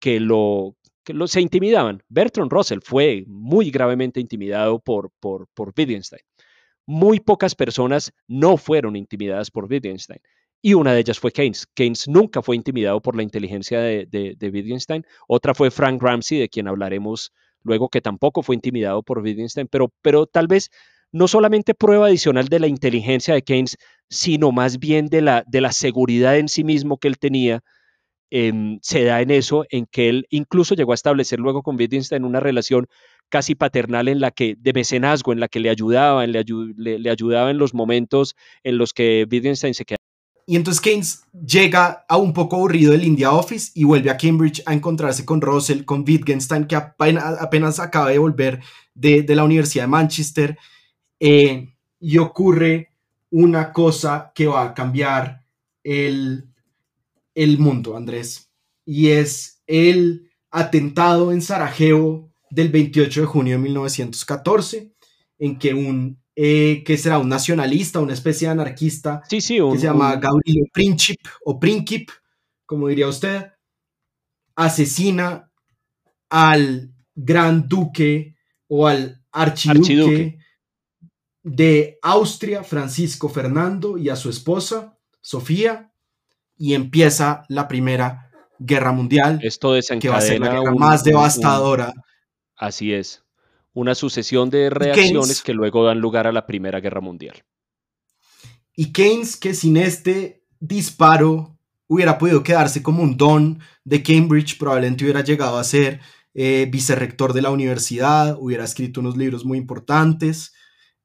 que lo, que lo se intimidaban. Bertrand Russell fue muy gravemente intimidado por, por, por Wittgenstein. Muy pocas personas no fueron intimidadas por Wittgenstein. Y una de ellas fue Keynes. Keynes nunca fue intimidado por la inteligencia de, de, Wittgenstein. Otra fue Frank Ramsey, de quien hablaremos luego, que tampoco fue intimidado por Wittgenstein, pero, pero tal vez no solamente prueba adicional de la inteligencia de Keynes, sino más bien de la, de la seguridad en sí mismo que él tenía, em, se da en eso, en que él incluso llegó a establecer luego con Wittgenstein una relación casi paternal en la que, de mecenazgo, en la que le ayudaba, le, le, ayudaba en los momentos en los que Wittgenstein se quedaba y entonces Keynes llega a un poco aburrido del India Office y vuelve a Cambridge a encontrarse con Russell, con Wittgenstein, que apenas, acaba de volver de, la Universidad de Manchester. Eh, y ocurre una cosa que va a cambiar el, el mundo, Andrés. Y es el atentado en Sarajevo del 28 de junio de 1914, en que un eh, que será un nacionalista, una especie de anarquista, sí, sí, que se llama Gabriel Princip o Princip, como diría usted, asesina al gran duque o al archiduque, de Austria, Francisco Fernando, y a su esposa, Sofía, y empieza la Primera Guerra Mundial, Esto que va a ser la guerra más devastadora. así es una sucesión de reacciones que luego dan lugar a la Primera Guerra Mundial. Y Keynes, que sin este disparo hubiera podido quedarse como un don de Cambridge, probablemente hubiera llegado a ser eh, vicerrector de la universidad, hubiera escrito unos libros muy importantes.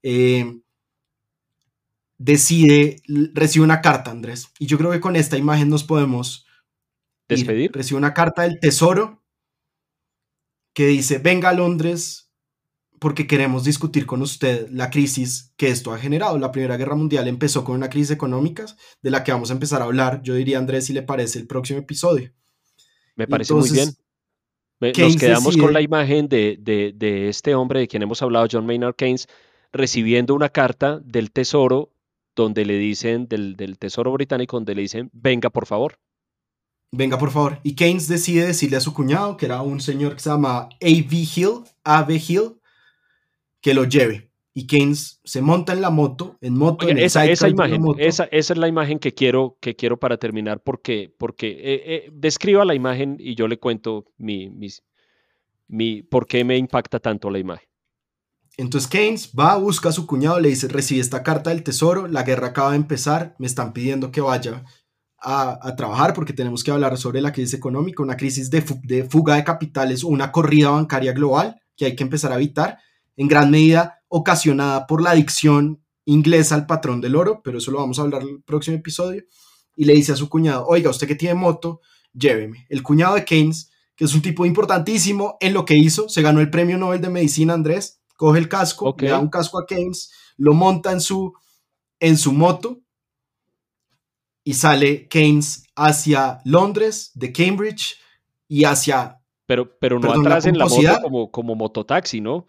Eh, decide, recibe una carta, Andrés. Y yo creo que con esta imagen nos podemos despedir. Recibe una carta del Tesoro que dice, venga a Londres porque queremos discutir con usted la crisis que esto ha generado. La Primera Guerra Mundial empezó con una crisis económica de la que vamos a empezar a hablar, yo diría, Andrés, si le parece, el próximo episodio. Me parece muy bien. Nos quedamos con la imagen de, de, este hombre de quien hemos hablado, John Maynard Keynes, recibiendo una carta del Tesoro donde le dicen, del, del Tesoro británico, donde le dicen, venga por favor. Venga, por favor. Y Keynes decide decirle a su cuñado, que era un señor que se llama A.V. Hill, A.V. Hill, que lo lleve. Y Keynes se monta en la moto, en moto, en esa, esa imagen, esa, esa, es la imagen que quiero, que quiero para terminar, porque, porque eh, eh, describa la imagen y yo le cuento mi, mi, por qué me impacta tanto la imagen. Entonces Keynes va, busca a su cuñado, le dice, recibe esta carta del tesoro, la guerra acaba de empezar, me están pidiendo que vaya a, a trabajar porque tenemos que hablar sobre la crisis económica, una crisis de, de fuga de capitales o una corrida bancaria global que hay que empezar a evitar en gran medida ocasionada por la adicción inglesa al patrón del oro, pero eso lo vamos a hablar en el próximo episodio, y le dice a su cuñado, oiga, usted que tiene moto, lléveme. El cuñado de Keynes, que es un tipo importantísimo en lo que hizo, se ganó el premio Nobel de Medicina, Andrés, coge el casco, le da un casco a Keynes, lo monta en su, en su moto y sale Keynes hacia Londres, de Cambridge y hacia... Pero, pero no atrás en la moto como, como mototaxi, ¿no?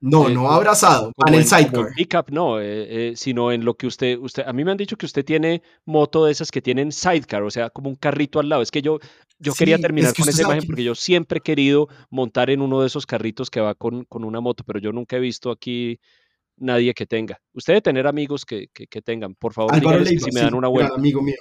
No, eh, no abrazado, en el sidecar. Pickup, no, eh, eh, sino en lo que usted, usted, a mí me han dicho que usted tiene moto de esas que tienen sidecar, o sea, como un carrito al lado. Es que yo, yo quería terminar con esa imagen porque yo siempre he querido montar en uno de esos carritos que va con, con, una moto, pero yo nunca he visto aquí nadie que tenga. Usted debe tener amigos que, que, tengan, por favor, si me dan una vuelta. Gran amigo mío,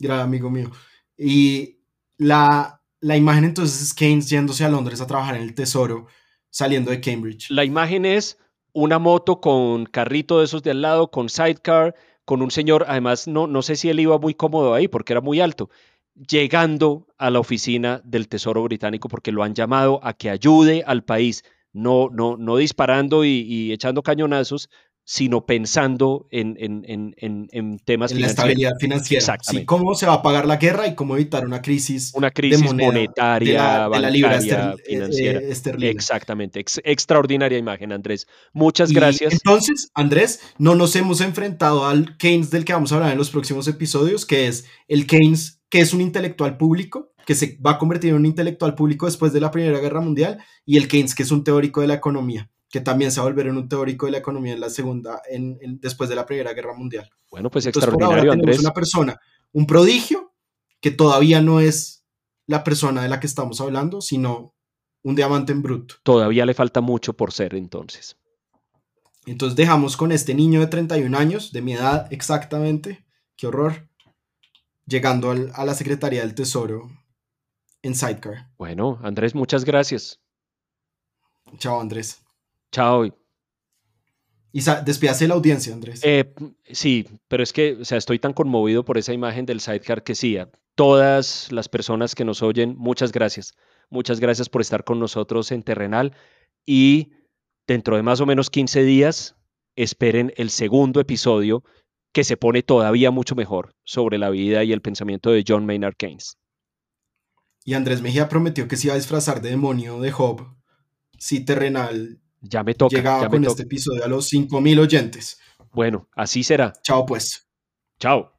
gran amigo mío. Y la, la imagen entonces es Keynes yéndose a Londres a trabajar en el Tesoro saliendo de Cambridge. La imagen es una moto con carrito de esos de al lado, con sidecar, con un señor, además no, no sé si él iba muy cómodo ahí porque era muy alto, llegando a la oficina del Tesoro Británico porque lo han llamado a que ayude al país, no, no, no disparando y, y echando cañonazos, sino pensando en, en, en, en temas en la estabilidad financiera. Exactamente. Sí, cómo se va a pagar la guerra y cómo evitar una crisis, una crisis monetaria, de la, libra financiera. Eh, Exactamente. extraordinaria imagen, Andrés. Muchas gracias. Entonces, Andrés, no nos hemos enfrentado al Keynes del que vamos a hablar en los próximos episodios, que es el Keynes que es un intelectual público, que se va a convertir en un intelectual público después de la Primera Guerra Mundial, y el Keynes que es un teórico de la economía que también se va a volver en un teórico de la economía en la segunda, en, después de la Primera Guerra Mundial. Bueno, pues extraordinario, Andrés. una persona, un prodigio, que todavía no es la persona de la que estamos hablando, sino un diamante en bruto. Todavía le falta mucho por ser entonces. Entonces dejamos con este niño de 31 años, de mi edad exactamente, qué horror, llegando al- a la Secretaría del Tesoro en Sidecar. Bueno, Andrés, muchas gracias. Chao, Andrés. Chao. Y despídase de la audiencia, Andrés. Eh, sí, pero es que, o sea, estoy tan conmovido por esa imagen del sidecar que sí, a todas las personas que nos oyen, muchas gracias. Muchas gracias por estar con nosotros en Terrenal y dentro de más o menos 15 días esperen el segundo episodio que se pone todavía mucho mejor sobre la vida y el pensamiento de John Maynard Keynes. Y Andrés Mejía prometió que se iba a disfrazar de demonio de Job si Terrenal Ya me toca, llegaba ya me con toca. este episodio a los 5000 oyentes. Bueno, así será. Chao, pues. Chao.